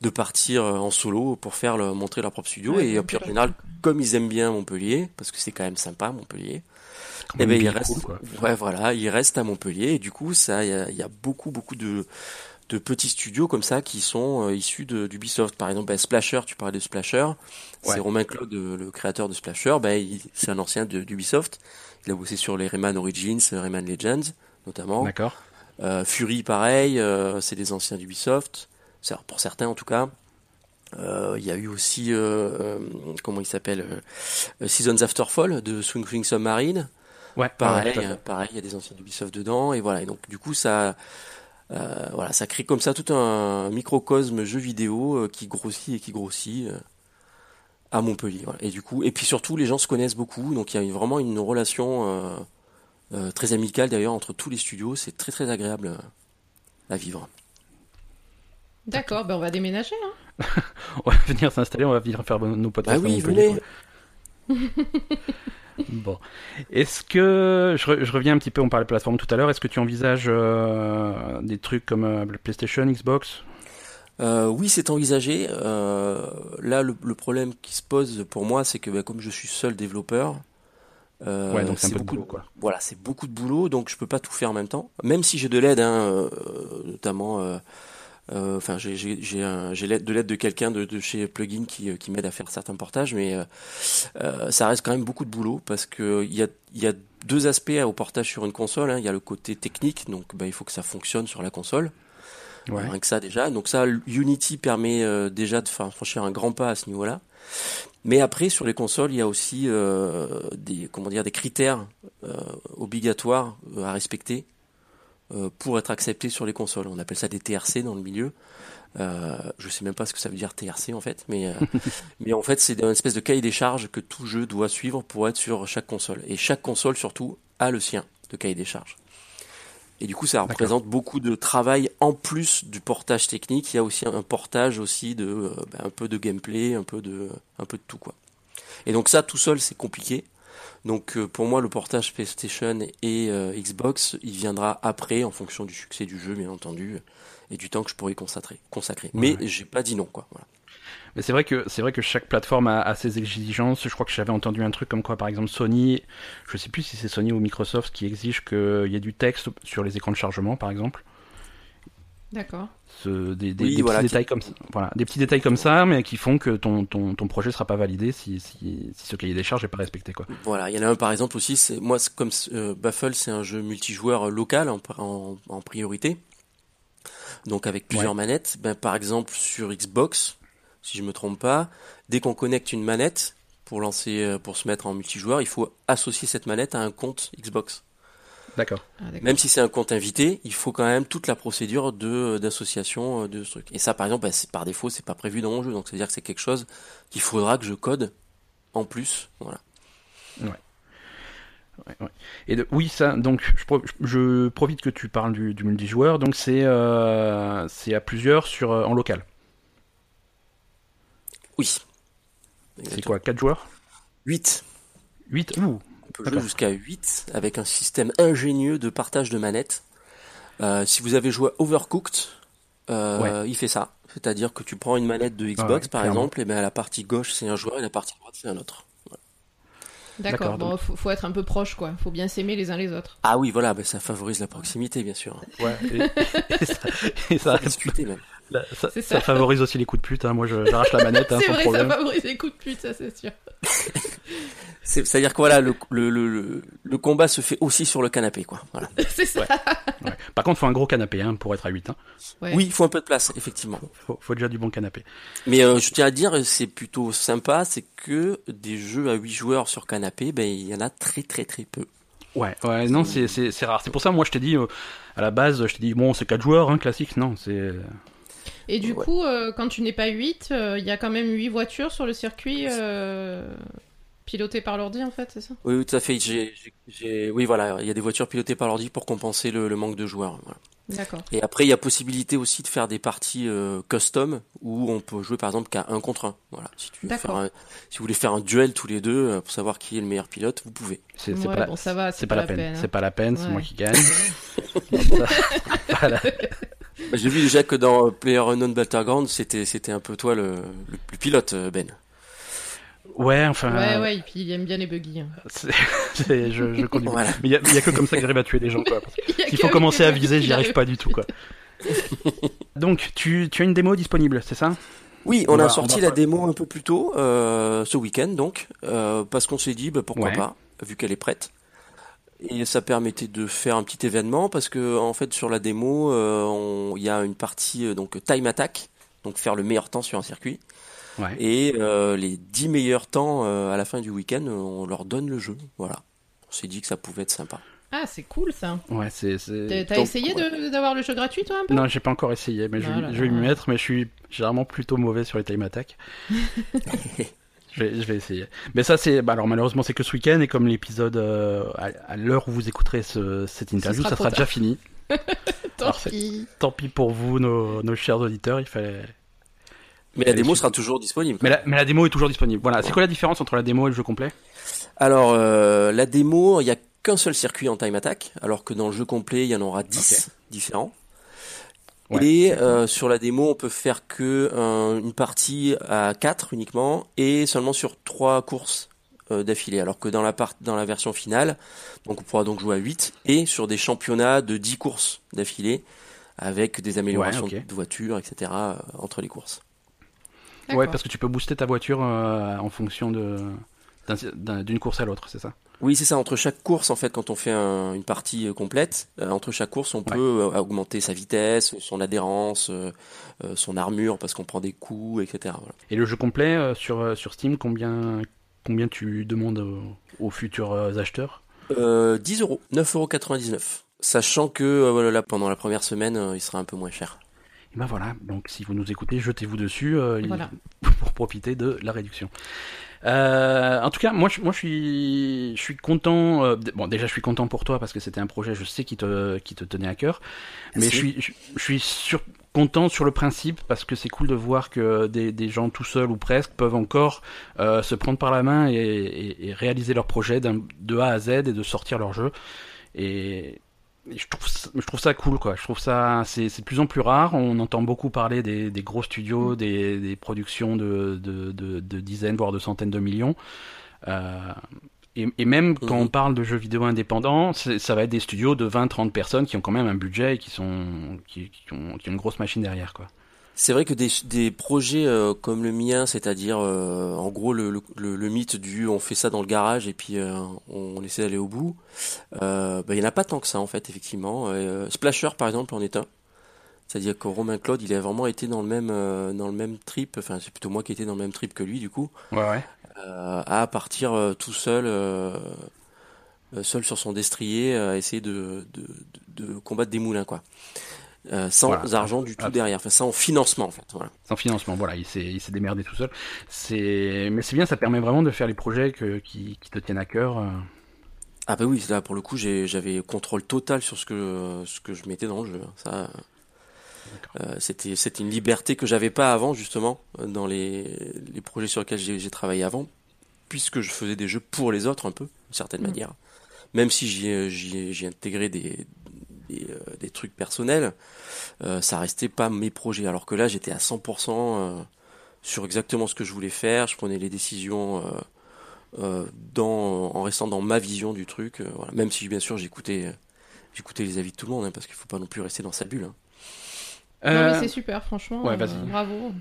de partir en solo pour faire le, montrer leur propre studio. et puis en général, comme ils aiment bien Montpellier, parce que c'est quand même sympa Montpellier, eh ben, il reste, ouais, voilà, il reste à Montpellier et du coup, ça, il y a, beaucoup, beaucoup de, de petits studios comme ça qui sont euh, issus d'Ubisoft. Par exemple, ben, Splasher, tu parlais de Splasher, c'est Romain Claude, le créateur de Splasher, ben, c'est un ancien d'Ubisoft. Il a bossé sur les Rayman Origins, Rayman Legends, notamment. D'accord. Euh, Fury, pareil, euh, c'est des anciens d'Ubisoft, pour certains en tout cas. Euh, il y a eu aussi, comment il s'appelle, Seasons After Fall de Swing Swing Submarine. Ouais, pareil, pareil, il y a des anciens d'Ubisoft dedans et voilà. Et donc du coup ça, euh, voilà, ça crée comme ça tout un microcosme jeu vidéo euh, qui grossit et qui grossit euh, à Montpellier. Et du coup, et puis surtout les gens se connaissent beaucoup, donc il y a vraiment une relation très amicale d'ailleurs entre tous les studios. C'est très très agréable à vivre. D'accord, ben on va déménager. Hein. on va venir s'installer, on va venir faire nos podcasts. Ah oui, venez. bon. Est-ce que, je, reviens un petit peu, on parlait de plateforme tout à l'heure, est-ce que tu envisages euh, des trucs comme euh, PlayStation, Xbox? Euh, oui, c'est envisagé. là, le, problème qui se pose pour moi, c'est que bah, comme je suis seul développeur, c'est beaucoup de boulot, Voilà, c'est beaucoup de boulot, donc je peux pas tout faire en même temps. Même si j'ai de l'aide, hein, notamment enfin, j'ai de l'aide de quelqu'un de, de, chez Plugin qui, euh, qui m'aide à faire certains portages, mais euh, ça reste quand même beaucoup de boulot parce que il y a, y a deux aspects au portage sur une console. Hein. Il y a le côté technique, donc bah, il faut que ça fonctionne sur la console. Ouais. Rien que ça déjà. Donc ça, Unity permet déjà de franchir un grand pas à ce niveau-là. Mais après, sur les consoles, il y a aussi euh, des comment dire des critères euh, obligatoires à respecter euh, pour être accepté sur les consoles. On appelle ça des TRC dans le milieu. Euh, je sais même pas ce que ça veut dire TRC en fait, mais euh, mais en fait c'est une espèce de cahier des charges que tout jeu doit suivre pour être sur chaque console. Et chaque console surtout a le sien de cahier des charges. Et du coup, ça représente beaucoup de travail en plus du portage technique. Il y a aussi un portage aussi de euh, ben, un peu de gameplay, un peu de un peu de tout quoi. Et donc ça, tout seul, c'est compliqué. Donc euh, pour moi, le portage PlayStation et euh, Xbox, il viendra après, en fonction du succès du jeu, bien entendu, et du temps que je pourrais consacrer. consacrer. Mais j'ai pas dit non, quoi. Mais c'est vrai que c'est vrai que chaque plateforme a, ses exigences. Je crois que j'avais entendu un truc comme quoi, par exemple, Sony, je sais plus si c'est Sony ou Microsoft qui exige qu'il y ait du texte sur les écrans de chargement, par exemple. D'accord. des, petits détails comme ça, voilà, des petits détails comme ça, mais qui font que ton, ton, ton projet sera pas validé si, si, si ce cahier des charges n'est pas respecté. Quoi. Voilà, il y en a un par exemple aussi, c'est, moi comme euh, Baffle c'est un jeu multijoueur local en, en, priorité, donc avec plusieurs manettes. Ben, par exemple sur Xbox, si je me trompe pas, dès qu'on connecte une manette pour lancer, euh, pour se mettre en multijoueur, il faut associer cette manette à un compte Xbox. D'accord. Ah, d'accord. Même si c'est un compte invité, il faut quand même toute la procédure de d'association euh, de ce truc. Et ça, par exemple, bah, c'est- par défaut, c'est pas prévu dans mon jeu, donc c'est à dire que c'est quelque chose qu'il faudra que je code en plus. Voilà. Ouais, ouais. Et de- oui, ça, donc je, pro- je profite que tu parles du, du multijoueur, donc c'est euh, c'est à plusieurs sur euh, en local. Oui. C'est quoi, 4 joueurs? 8. 8 Ouh, On peut jouer jusqu'à 8 avec un système ingénieux de partage de manettes. Euh, si vous avez joué Overcooked, euh, il fait ça. C'est-à-dire que tu prends une manette de Xbox, ouais, par clairement. exemple, et ben à la partie gauche c'est un joueur et la partie droite c'est un autre. D'accord, bon, faut, faut être un peu proche, quoi. Faut bien s'aimer les uns les autres. Ah oui, voilà, ben ça favorise la proximité, bien sûr. ouais. Et, et ça, et ça, Discuter même. Là, ça- C'est ça ça. favorise aussi les coups de pute, hein. moi j'arrache la manette hein, c'est sans vrai, problème. ça favorise les coups de pute, ça c'est sûr. C'est- C'est-à-dire que voilà, le, le, le, le combat se fait aussi sur le canapé, quoi. Voilà. c'est ça. Ouais. Par contre, faut un gros canapé hein, pour être à 8. Hein. Ouais. Oui, il faut un peu de place, effectivement. Faut, faut déjà du bon canapé. Mais euh, je tiens à dire, c'est plutôt sympa, c'est que des jeux à 8 joueurs sur canapé, ben il y en a très très très peu. Ouais, ouais, non, c'est rare. C'est pour ça, moi, je t'ai dit, euh, à la base, je t'ai dit, bon, c'est 4 joueurs, hein, classique. Non, c'est. Et du Ouais. coup, euh, quand tu n'es pas 8, il y a quand même 8 voitures sur le circuit euh, pilotées par l'ordi, en fait, c'est ça? Oui, oui, tout à fait. J'ai, j'ai- j'ai- oui, voilà, il y a des voitures pilotées par l'ordi pour compenser le, le manque de joueurs. voilà. D'accord. Et après, il y a possibilité aussi de faire des parties euh, custom où on peut jouer par exemple qu'à un contre un. Voilà, si tu veux D'accord. faire un- si vous voulez faire un duel tous les deux euh, pour savoir qui est le meilleur pilote, vous pouvez. C'est Ouais, pas, la- bon, ça va, c'est pas, la peine. hein. C'est pas la peine, c'est Ouais. moi qui gagne. Bah, J'ai vu déjà que dans euh, PlayerUnknown Battleground, c'était c'était un peu toi le, le, le pilote, euh, Ben. Ouais, enfin. Ouais, ouais, et puis il aime bien les buggy. hein. je, je conduis. Voilà. Mais il y, a- que comme ça que j'arrive à tuer des gens, quoi. S'il faut commencer à viser, j'y arrive pas du tout, quoi. Donc, tu, tu as une démo disponible, c'est ça? Oui, On on, va- a on sorti va la démo un peu plus tôt, euh, ce week-end donc, euh, parce qu'on s'est dit bah, pourquoi Ouais. pas, vu qu'elle est prête. Et ça permettait de faire un petit événement parce que en fait sur la démo, euh, il y a une partie euh, donc time attack, donc faire le meilleur temps sur un circuit, Ouais. et euh, les 10 meilleurs temps euh, à la fin du week-end, on leur donne le jeu. Voilà. On s'est dit que ça pouvait être sympa. Ah, c'est cool ça. Ouais, c'est. T'as essayé ouais. d'avoir le jeu gratuit, toi, un peu? Non, j'ai pas encore essayé, mais je, vais- là je vais m'y mettre, mais je suis généralement plutôt mauvais sur les time attack. je, vais, je vais essayer. Mais ça, c'est. Bah, alors, malheureusement, c'est que ce week-end, et comme l'épisode, euh, à, à l'heure où vous écouterez ce- cette interview, sera ça sera déjà fini. Tant pis. Tant pis pour vous, nos, nos chers auditeurs, il fallait. Mais la démo sera toujours disponible. Mais la, mais la démo est toujours disponible. Voilà, c'est quoi la différence entre la démo et le jeu complet? Alors, euh, la démo, il n'y a qu'un seul circuit en time attack, alors que dans le jeu complet, il y en aura 10 différents. Ouais. Et euh, sur la démo, on peut faire que un- une partie à 4 uniquement, et seulement sur 3 courses euh, d'affilée. Alors que dans la, part, dans la version finale, donc on pourra donc jouer à 8, et sur des championnats de 10 courses d'affilée, avec des améliorations Ouais, de voitures, etc., euh, entre les courses. Ouais, parce que tu peux booster ta voiture euh, en fonction de d'un- d'un- d'une course à l'autre, c'est ça? Oui, c'est ça. Entre chaque course, en fait, quand on fait un- une partie euh, complète, euh, entre chaque course, on Ouais. peut euh, augmenter sa vitesse, son adhérence, euh, euh, son armure, parce qu'on prend des coups, etc. Voilà. Et le jeu complet euh, sur, euh, sur Steam, combien, combien tu demandes aux, aux futurs euh, acheteurs? Euh, 10 euros, 9,99 Sachant que euh, voilà, là, pendant la première semaine, euh, il sera un peu moins cher. Et ben voilà, donc si vous nous écoutez, jetez-vous dessus euh, Voilà. pour profiter de la réduction. Euh, en tout cas, moi, je, moi, je suis, je suis content. euh, bon, déjà, je suis content pour toi parce que c'était un projet, je sais, qui te, qui te tenait à cœur. Mais je suis, je, je suis sur, content sur le principe parce que c'est cool de voir que des, des gens tout seuls ou presque peuvent encore euh, se prendre par la main et, et- et réaliser leur projet de A à Z et de sortir leur jeu. Et je trouve, ça, je trouve ça cool, quoi. Je trouve ça, c'est de plus en plus rare. On entend beaucoup parler des, des gros studios, des, des productions de, de, de, de dizaines, voire de centaines de millions. Euh, et, et même quand Mhm. on parle de jeux vidéo indépendants, ça va être des studios de 20-30 personnes qui ont quand même un budget et qui, sont, qui, qui ont, qui ont une grosse machine derrière, quoi. C'est vrai que des, des projets euh, comme le mien, c'est-à-dire euh, en gros le, le, le- mythe du on fait ça dans le garage et puis euh, on essaie d'aller au bout, euh, bah, il n'y en a pas tant que ça en fait effectivement. Euh, Splasher par exemple en est un. C'est-à-dire que Romain Claude, il a vraiment été dans le même euh, dans le même trip. Enfin, c'est plutôt moi qui étais dans le même trip que lui du coup. Ouais, ouais. euh, à partir euh, tout seul seul sur son destrier à essayer de, de, de, combattre des moulins quoi. Euh, sans argent du tout derrière, enfin sans financement en fait. Voilà. Sans financement, voilà, il s'est, il s'est démerdé tout seul. C'est, mais c'est bien, ça permet vraiment de faire les projets que, qui, qui te tiennent à cœur. Ah bah oui, là pour le coup j'avais contrôle total sur ce que ce que je mettais dans le jeu. Ça, euh, c'était c'était une liberté que j'avais pas avant justement dans les les projets sur lesquels j'ai travaillé avant, puisque je faisais des jeux pour les autres un peu d'une certaine mm. manière. Même si j'y j'y intégré des des, euh, des, trucs personnels, euh, ça restait pas mes projets. Alors que là j'étais à 100% euh, sur exactement ce que je voulais faire. Je prenais les décisions euh, dans, en restant dans ma vision du truc. voilà. Même si bien sûr j'écoutais j'écoutais les avis de tout le monde, hein, parce qu'il faut pas non plus rester dans sa bulle. Hein. Non, mais c'est super, franchement. Ouais, euh, bravo.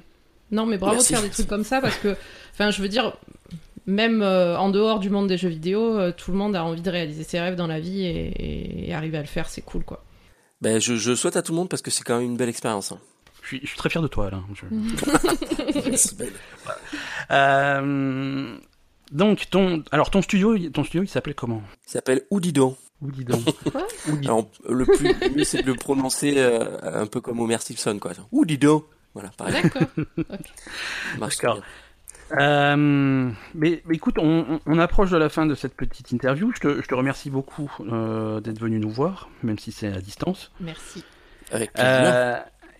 Non, mais bravo de faire des trucs comme ça parce que, enfin, je veux dire, même euh, en dehors du monde des jeux vidéo, tout le monde a envie de réaliser ses rêves dans la vie et, arriver à le faire, c'est cool, quoi. Ben, je, je, souhaite à tout le monde parce que c'est quand même une belle expérience. Hein. Je, suis, je suis, très fier de toi, Alain. donc, ton, alors, ton studio, ton studio, il s'appelait comment? Il s'appelle Oudido. Ou dis donc. le plus mieux, c'est de le prononcer euh, un peu comme Homer Simpson, quoi. Ou dis donc. Voilà, pareil. D'accord. D'accord. Euh, mais, mais, écoute, on, on, approche de la fin de cette petite interview. Je te, je te remercie beaucoup euh, d'être venu nous voir, même si c'est à distance. Merci. Avec euh,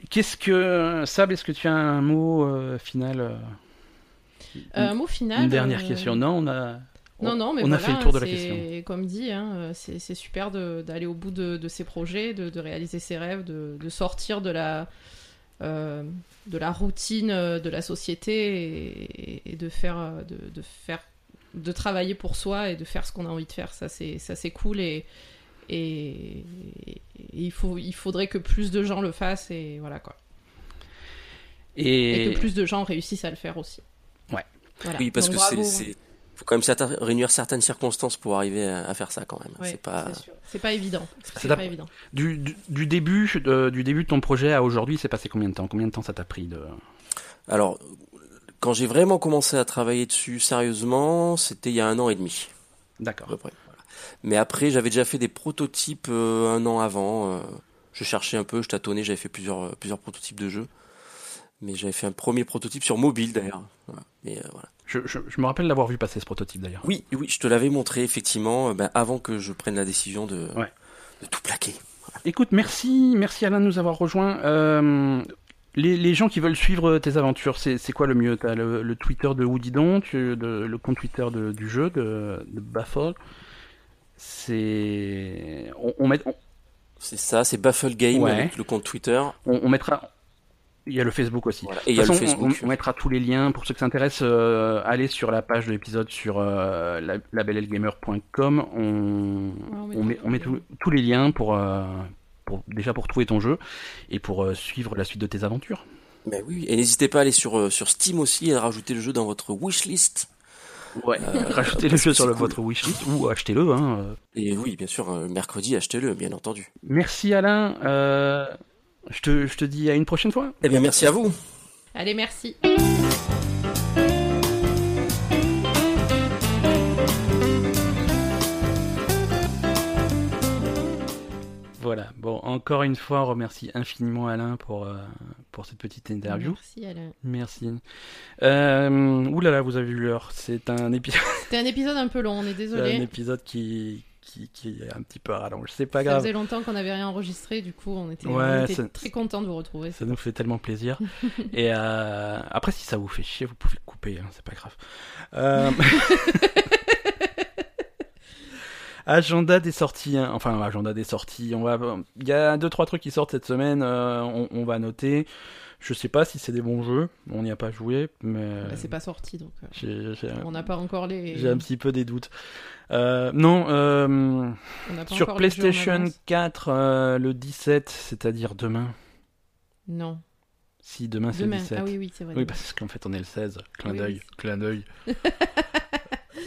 Qu'est-ce que Sab, est-ce que tu as un mot euh, final Un mot final. Une dernière question? Non, on a. Non, non, mais on a fait le tour de la question. Comme dit, hein, c'est super d'aller au bout de, ses projets, de, réaliser ses rêves, de, sortir de la, euh, de la routine euh, de la société et, de faire, de, faire, de travailler pour soi et de faire ce qu'on a envie de faire. Ça, c'est cool et, et, il, faut, il faudrait que plus de gens le fassent et voilà quoi. Et, que plus de gens réussissent à le faire aussi. Ouais. Oui, parce que c'est faut quand même réunir certaines circonstances pour arriver à, faire ça quand même. c'est pas. C'est pas évident. C'est pas évident. Du, du, début de, du début de ton projet à aujourd'hui, c'est passé combien de temps? Combien de temps ça t'a pris de? Alors, quand j'ai vraiment commencé à travailler dessus sérieusement, c'était il y a un an et demi. D'accord. Mais après, j'avais déjà fait des prototypes euh, un an avant. Euh, je cherchais un peu, je tâtonnais, j'avais fait plusieurs, euh, plusieurs prototypes de jeux. Mais j'avais fait un premier prototype sur mobile d'ailleurs. Mais voilà. Je, me rappelle l'avoir vu passer ce prototype d'ailleurs. Oui, oui, je te l'avais montré effectivement euh, ben, avant que je prenne la décision de, de tout plaquer. Écoute, merci, merci Alain de nous avoir rejoints. Euh, les, gens qui veulent suivre tes aventures, c'est quoi le mieux? T'as le, le, Twitter de Woody Don, le compte Twitter du jeu de, de Baffle. C'est on, met. C'est ça, c'est Baffle Game le compte Twitter. on mettra il y a le Facebook aussi. Et il y a le Facebook. On, mettra tous les liens pour ceux qui s'intéressent. Euh, allez sur la page de l'épisode sur euh, labellgamer.com. On, on, met, on met tous les liens pour, euh, pour, déjà pour trouver ton jeu et pour euh, suivre la suite de tes aventures. Mais oui, et n'hésitez pas à aller sur, sur Steam aussi et à rajouter le jeu dans votre wishlist. Ouais, rajoutez le jeu sur le, votre wishlist ou achetez-le. Hein. Et oui, bien sûr, mercredi, achetez-le, bien entendu. Merci Alain. Je te, je te dis à une prochaine fois. Eh bien, merci à vous. Allez, merci. Voilà, bon, encore une fois, on remercie infiniment Alain pour, euh, pour cette petite interview. Merci Alain. Merci. Euh, ouh là là, vous avez vu l'heure. C'est un épisode. C'était un épisode un peu long, on est désolé. un épisode qui, qui, est un petit peu rallonge. C'est pas grave. Ça faisait longtemps qu'on n'avait rien enregistré, du coup, on était, très content de vous retrouver. Ça nous fait tellement plaisir. Et euh, après, si ça vous fait chier, vous pouvez le couper, hein, c'est pas grave. Euh... agenda des sorties, hein. enfin agenda des sorties. On va, il y a deux trois trucs qui sortent cette semaine. Euh, on, va noter. Je sais pas si c'est des bons jeux, on n'y a pas joué, mais. Bah, c'est pas sorti donc. Euh, on n'a pas encore les. J'ai un petit peu des doutes. Euh, non, euh, sur PlayStation 4 le 17, c'est-à-dire demain. Non. Si, demain c'est le 17. Ah oui, oui, c'est vrai. Oui, parce qu'en fait on est le 16. Clin d'œil, clin d'œil.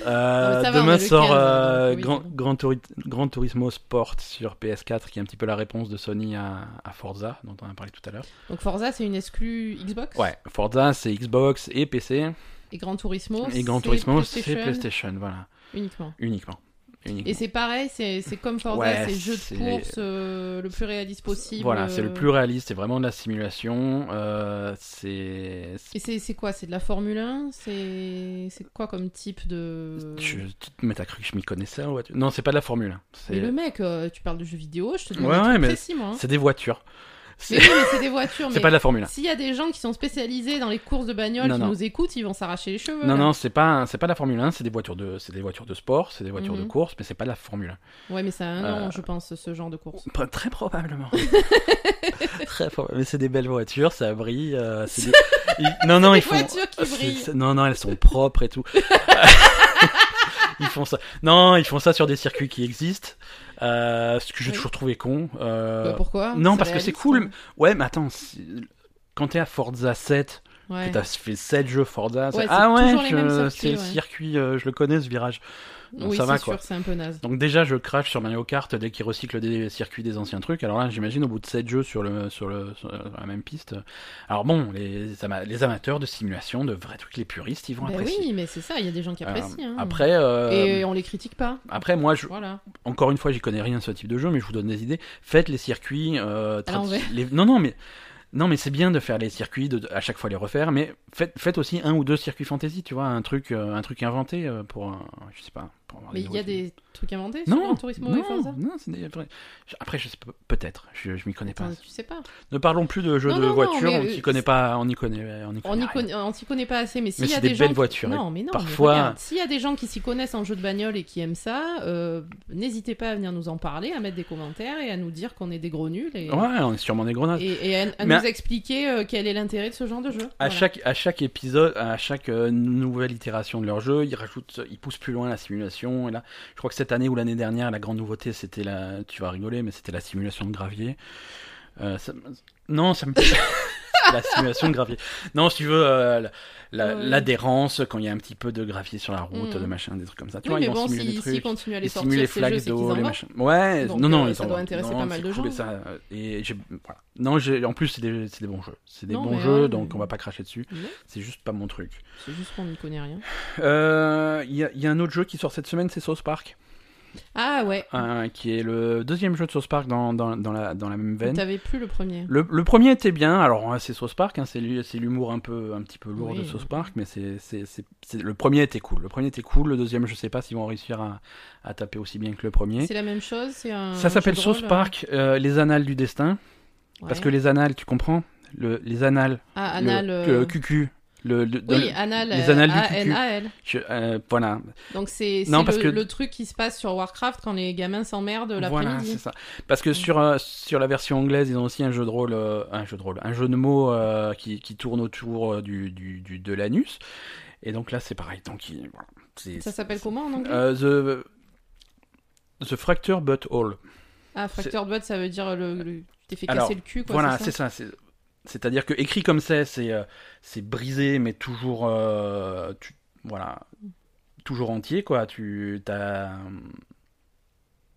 Euh, demain sort euh, Grand, Turismo Sport sur PS4, qui est un petit peu la réponse de Sony à, Forza, dont on a parlé tout à l'heure. Donc Forza, c'est une exclue Xbox? Ouais, Forza, c'est Xbox et PC. Et Grand Turismo, et Grand Turismo, c'est PlayStation, voilà. Uniquement? Uniquement. Uniquement. Et c'est pareil, c'est comme Forza, Ouais, c'est jeu de course euh, le plus réaliste possible. Voilà, c'est le euh, plus réaliste, c'est vraiment de la simulation. euh, c'est. Et c'est quoi C'est de la Formule 1 C'est quoi comme type de. Je... Mais t'as cru que je m'y connaissais en voiture? Non, c'est pas de la Formule. Mais C'est le mec, euh, tu parles de jeux vidéo, je te demande Ouais, ouais, mais précis, moi. hein. c'est des voitures. Mais C'est oui, mais c'est des voitures. c'est pas de la Formule. S'il y a des gens qui sont spécialisés dans les courses de bagnole Non, qui non. nous écoutent, ils vont s'arracher les cheveux. Non, là. non, c'est pas, c'est pas de la Formule 1, c'est des voitures de, c'est des voitures de sport, c'est des voitures de Mhm. course, mais c'est pas de la Formule Ouais, mais ça a un nom, Euh, je pense, ce genre de course. 1. Très probablement. Très probablement. Mais c'est des belles voitures, ça brille. euh, des- Non, non, des ils font. voitures qui brillent. Non, non, elles sont propres et tout. ils font ça. Non, ils font ça sur des circuits qui existent. Euh, ce que j'ai Oui. toujours trouvé con. euh, Bah, pourquoi? Non, parce que c'est cool. hein. Ouais, mais attends, quand t'es à Forza 7, Ouais. que t'as fait 7 jeux Forza, Ouais, ah ouais, je- c'est circuits, le circuit, euh, je le connais ce virage. Oui, ça va quoi. sûr, c'est un peu naze. Donc déjà, je crache sur Mario Kart dès qu'ils recyclent des circuits des anciens trucs. Alors là, j'imagine au bout de 7 jeux sur, le, sur, le, sur la même piste. Alors bon, les, ama- les amateurs de simulation, de vrais trucs, les puristes, ils vont Ben apprécier. oui, mais c'est ça, il y a des gens qui Euh, apprécient. hein. après, euh, Et on les critique pas. après, moi, je, Voilà. encore une fois, j'y connais rien de ce type de jeu, mais je vous donne des idées. Faites les circuits. Euh, les- Non, non, mais. Non, mais c'est bien de faire les circuits, de, à chaque fois les refaire, mais faites, aussi un ou deux circuits fantasy, tu vois, un truc, euh, un truc inventé euh, pour, je sais pas. Mais il y a des trucs inventés sur Non, Gran Turismo et non, Forza? non, des Après, je sais pas, peut-être, je, je m'y connais pas. Attends, tu sais pas. Ne parlons plus de jeux Non, de voitures, on euh, s'y connaît pas, on connaît, on y On connaît on s'y connaît pas assez, mais s'il y a des, des gens belles qui- voitures, Non, mais non. Parfois- s'il y a des gens qui s'y connaissent en jeu de bagnole et qui aiment ça, euh, n'hésitez pas à venir nous en parler, à mettre des commentaires et à nous dire qu'on est des gros nuls et, Ouais, on est sûrement des grenades. et, et à, à nous expliquer euh, quel est l'intérêt de ce genre de jeu. À Voilà. chaque, à chaque épisode, à chaque euh, nouvelle itération de leur jeu, ils rajoutent, ils poussent plus loin la simulation. Et là, je crois que cette année ou l'année dernière, la grande nouveauté, c'était la, tu vas rigoler, mais c'était la simulation de gravier. Euh, non, ça me la simulation de gravier. Non, si tu veux, euh, la- la- Ouais. l'adhérence quand il y a un petit peu de gravier sur la route, Mhm. de machin, des trucs comme ça. Tu Oui, vois, mais ils vont bon, des si- trucs. s'ils continuent à les les sortir, jeux, flaques d'eau, les machins. Ouais, Donc, non, non, euh, ils ça en doit intéresser Non, pas mal de cool, gens. et ça, et voilà. Non, en plus, c'est des, des bons jeux. C'est des Non, bons jeux, donc on va pas cracher dessus. C'est juste pas mon truc. C'est juste qu'on n'y connaît rien. Euh, Il y, y a un autre jeu qui sort cette semaine, c'est South Park, Ah ouais, euh, qui est le deuxième jeu de South Park dans, dans, dans la, dans la même veine. t'avais plus le premier. Le, le premier était bien, alors ouais, c'est South Park, hein, c'est l'hu- c'est l'humour un peu un petit peu lourd Oui. de South Park, mais c'est c'est c'est c'est- le premier était cool. Le premier était cool, le deuxième je sais pas s'ils vont réussir à, à taper aussi bien que le premier. C'est la même chose, c'est un. Ça s'appelle South Park, euh, les annales du destin, ouais. parce que les annales, tu comprends, le, les annales, Ah, le- anal. le, euh, QQ, le, le- dans Oui, le- anal. les annales du QQ. A-N-A-L. je- euh, voilà, Donc c'est Non, parce le, que- le truc qui se passe sur Warcraft quand les gamins s'emmerdent Voilà, l'après-midi. c'est ça. Parce que sur, euh, sur la version anglaise, ils ont aussi un jeu de rôle, euh, un jeu de rôle, un jeu de mots euh, qui, qui tourne autour euh, du, du, du- de l'anus. Et donc là, c'est pareil. Donc, il- voilà, Ça s'appelle comment en anglais? Euh, the, the Fracture But All. Ah, fracture butt, ça veut dire le, t'es fait Alors, casser le cul, quoi. voilà, c'est ça. c'est- C'est-à-dire que écrit comme c'est, c'est euh, c'est brisé, mais toujours, euh, tu- voilà, toujours entier, quoi. Tu as,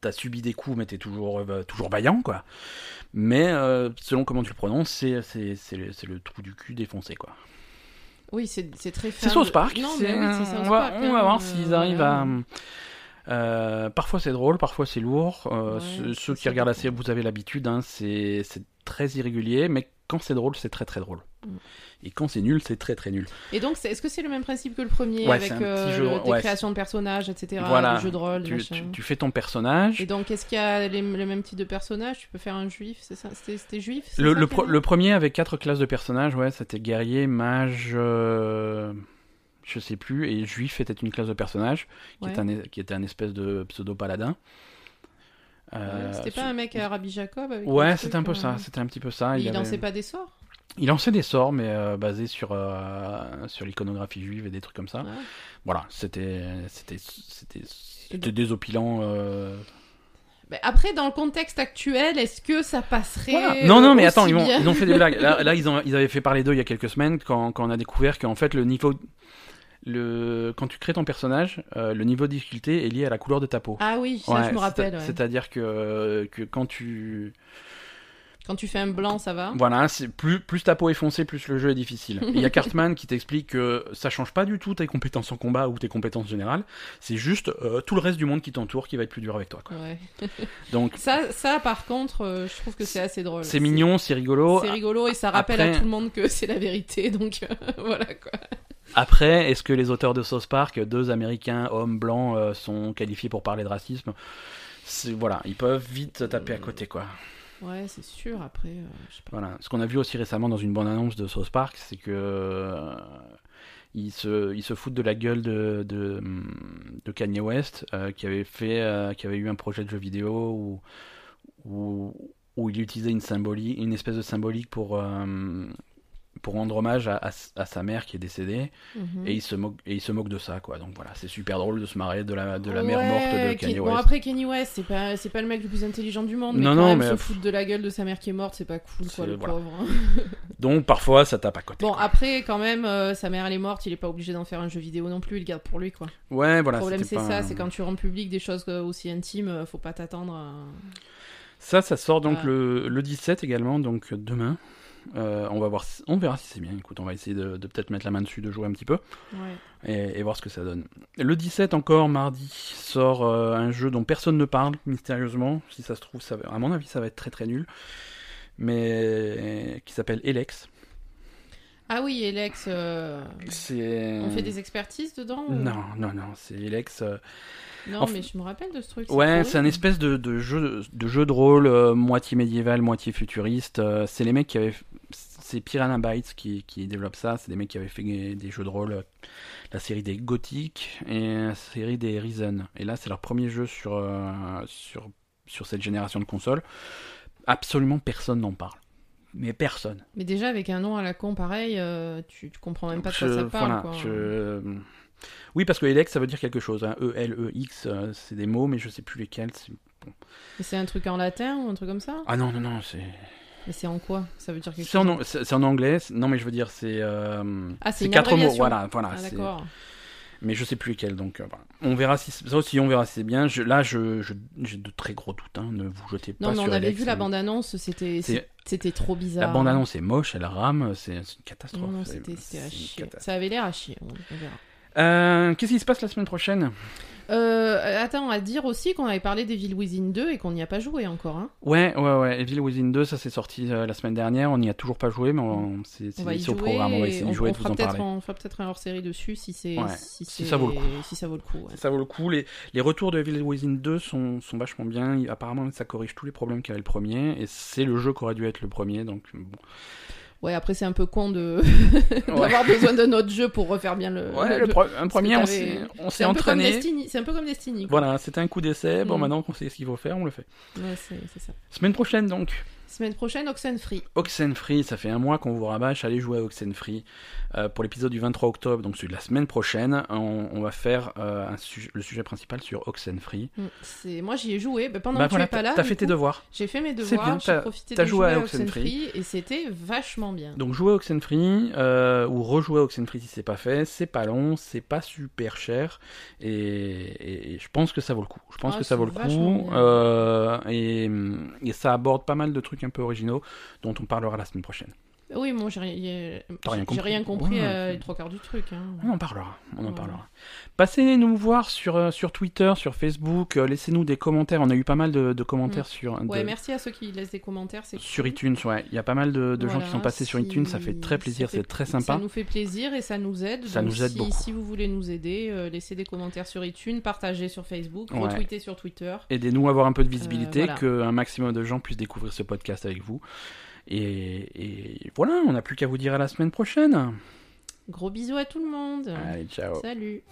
as subi des coups, mais t'es toujours, euh, toujours vaillant, quoi. Mais euh, selon comment tu le prononces, c'est c'est- c'est le, c'est le trou du cul défoncé, quoi. Oui, c'est c'est très C'est South Park. Non, c'est- mais oui, c'est South on va, Park, on va hein, voir s'ils arrivent à. euh, parfois c'est drôle, parfois c'est lourd. Euh, Ouais, ceux- qui regardent la série, vous avez l'habitude, hein, c'est c'est très irrégulier, mais quand c'est drôle, c'est très très drôle. Mm. Et quand c'est nul, c'est très très nul. Et donc, c'est- est-ce que c'est le même principe que le premier Ouais, avec euh, jeu de- des ouais, créations de personnages, etc. Voilà, des jeux de rôle, Tu, machins. tu- tu fais ton personnage. Et donc, est-ce qu'il y a les- le même type de personnage? Tu peux faire un juif, c'est ça? C'était juif Le, ça, le, qu'il y pro- avait le premier avait quatre classes de personnages, ouais, c'était guerrier, mage, euh, je sais plus, et juif était une classe de personnage qui, Ouais. était, un, qui était un espèce de pseudo Ouais, Euh, C'était pas un mec à Rabbi Jacob avec Ouais, c'était un peu truc, ça, euh, c'était un petit peu ça. Il, avait- lançait pas des sorts il lançait des sorts, mais euh, basés sur, euh, sur l'iconographie juive et des trucs comme ça. Ouais. Voilà, c'était désopilant. euh. Mais après, dans le contexte actuel, est-ce que ça passerait Voilà. Non, non, mais attends, ils, bien ils ont fait des blagues. Là, là, ils, ont, ils avaient fait parler d'eux il y a quelques semaines quand, quand on a découvert qu'en fait, le niveau. Le, quand tu crées ton personnage, euh, le niveau de difficulté est lié à la couleur de ta peau. Ah oui, ça Ouais, je me rappelle. ouais. C'est-à-dire que, que quand tu. Quand tu fais un blanc, ça va. Voilà, plus, plus ta peau est foncée, plus le jeu est difficile. Il y a Cartman qui t'explique que ça change pas du tout tes compétences en combat ou tes compétences générales. C'est juste euh, tout le reste du monde qui t'entoure qui va être plus dur avec toi. Quoi. Ouais. Donc Ça, ça, par contre, euh, je trouve que c'est assez drôle. c'est mignon, c'est rigolo. C'est rigolo et ça rappelle Après- à tout le monde que c'est la vérité. Donc euh, voilà quoi. Après, est-ce que les auteurs de South Park, deux Américains, hommes blancs, euh, sont qualifiés pour parler de racisme? Voilà, ils peuvent vite taper à côté, quoi. Ouais, c'est sûr. Après, euh, je sais pas. Voilà. Ce qu'on a vu aussi récemment dans une bonne annonce de South Park, c'est que euh, ils se, ils se foutent de la gueule de, de, de Kanye West, qui avait fait, qui avait eu un projet de jeu vidéo où, où, où il utilisait une symbolique, une espèce de symbolique pour pour rendre hommage à, à, à sa mère qui est décédée, Mhm. et il se moque, et il se moque de ça, quoi. Donc voilà, c'est super drôle de se marrer de la, de la mère morte de Kanye Bon, West. après, Kanye West, c'est pas, c'est pas le mec le plus intelligent du monde. Mais Non, quand non, même, mais- se foutre de la gueule de sa mère qui est morte, c'est pas cool, quoi, le voilà. pauvre. Donc parfois, ça tape à côté. Bon, quoi. après, quand même, euh, sa mère, elle est morte, il est pas obligé d'en faire un jeu vidéo non plus, il le garde pour lui, quoi. Ouais, voilà. le problème, c'est pas- ça, c'est quand tu rends public des choses euh, aussi intimes, euh, faut pas t'attendre à. Ça, ça sort donc le, le 17 également, donc demain. Euh, on va voir, si- on verra si c'est bien. Écoute, on va essayer de, de peut-être mettre la main dessus, de jouer un petit peu Ouais. et, et voir ce que ça donne. Le 17 encore, mardi, sort euh, un jeu dont personne ne parle mystérieusement. Si ça se trouve, ça va- à mon avis, ça va être très très nul, mais qui s'appelle Elex. Ah oui, Elex, euh, on fait des expertises dedans ou- non, non, non, c'est Elex. Non, mais je me rappelle de ce truc. Ouais, c'est un espèce de, de jeu de jeu de rôle euh, moitié médiéval, moitié futuriste. Euh, c'est les mecs qui avaient, c'est Piranha Bytes qui, qui développe ça. C'est des mecs qui avaient fait des jeux de rôle, euh, la série des Gothic et la série des Risen. Et là, c'est leur premier jeu sur euh, sur sur cette génération de consoles. Absolument personne n'en parle. Mais personne. Mais déjà, avec un nom à la con pareil, euh, tu, tu comprends même pas de quoi ça parle. voilà, quoi. je- Oui, parce que Elex, ça veut dire quelque chose. hein. E-L-E-X, euh, c'est des mots, mais je sais plus lesquels. c'est- un truc en latin ou un truc comme ça? Ah non, non, non, c'est. Mais c'est en quoi? Ça veut dire quelque en, chose? c'est- en anglais. Non, mais je veux dire, c'est. euh, Ah, c'est quatre mots. Voilà, voilà. Ah, d'accord. mais je sais plus lesquels. Donc, euh, on verra si ça aussi, on verra si c'est bien. Je, là, je, j'ai de très gros doutes. hein, Ne vous jetez pas Non, mais sur on avait Alex, vu la hein. bande-annonce, c'était C'est- c'était trop bizarre. La bande-annonce est moche, elle rame, c'est une catastrophe. Non, non, c'était c'était à chier. Ça avait l'air à chier, on, on verra. Euh, Qu'est-ce qui se passe la semaine prochaine Euh, attends, à dire aussi qu'on avait parlé d'Evil Within 2 et qu'on n'y a pas joué encore. Hein. Ouais, ouais, ouais. Evil Within 2, ça s'est sorti euh, la semaine dernière. On n'y a toujours pas joué, mais on- c'est On au programme. On va essayer on, d'y jouer on de vous fera peut-être on fera peut-être un hors-série dessus si c'est Ouais, si, si c'est- ça vaut le coup. Si ça vaut le coup. ouais. Ça vaut le coup. Les, les retours de Evil Within 2 sont, sont vachement bien. Apparemment, ça corrige tous les problèmes qu'avait le premier. Et c'est le jeu qui aurait dû être le premier. Donc, bon. Ouais, après c'est un peu con de d'avoir besoin d'un autre jeu pour refaire bien le. Ouais, le- le pro- un premier, on s'est on s'est entraîné. C'est un peu comme Destiny. quoi. Voilà, c'était un coup d'essai. Bon, Mm. maintenant qu'on sait ce qu'il faut faire, on le fait. Ouais, c'est ça. Semaine prochaine, donc. Semaine prochaine, Oxenfree. Oxenfree, ça fait un mois qu'on vous rabâche, allez jouer à Oxenfree. Euh, pour l'épisode du 23 octobre, donc celui de la semaine prochaine, on, on va faire euh, un le sujet principal sur Oxenfree. Mm. C'est moi j'y ai joué. Bah, pendant Bah que voilà, tu es pas là, t'as fait tes devoirs. J'ai fait mes devoirs. J'ai profité t'as de joué jouer à Oxenfree. Oxenfree et c'était vachement bien. Donc jouer à Oxenfree, euh, ou rejouer à Oxenfree si c'est pas fait, c'est pas long, c'est pas super cher, et, et- et je pense que ça vaut le coup. Je pense Ah, que ça vaut le coup, euh, et, et ça aborde pas mal de trucs un peu originaux dont on parlera la semaine prochaine. Oui, moi j'ai rien, rien j'ai compris. rien compris Ouais, c'est- les trois quarts du truc. hein. On en parlera, on en parlera. Passez nous voir sur, euh, sur Twitter, sur Facebook, euh, laissez-nous des commentaires. On a eu pas mal de, de commentaires sur, Ouais, merci à ceux qui laissent des commentaires. sur iTunes. Ouais. Il y a pas mal de, de gens qui sont passés sur iTunes, ça fait très plaisir, ça c'est très Ça sympa. nous fait plaisir et ça nous aide. Ça Donc nous aide si, beaucoup. Si vous voulez nous aider, euh, laissez des commentaires sur iTunes, partagez sur Facebook, Ouais. retweetez sur Twitter. Aidez-nous à avoir un peu de visibilité, Euh, voilà. qu'un maximum de gens puissent découvrir ce podcast avec vous. Et, voilà, on n'a plus qu'à vous dire à la semaine prochaine. Gros bisous à tout le monde. Allez, ciao. Salut.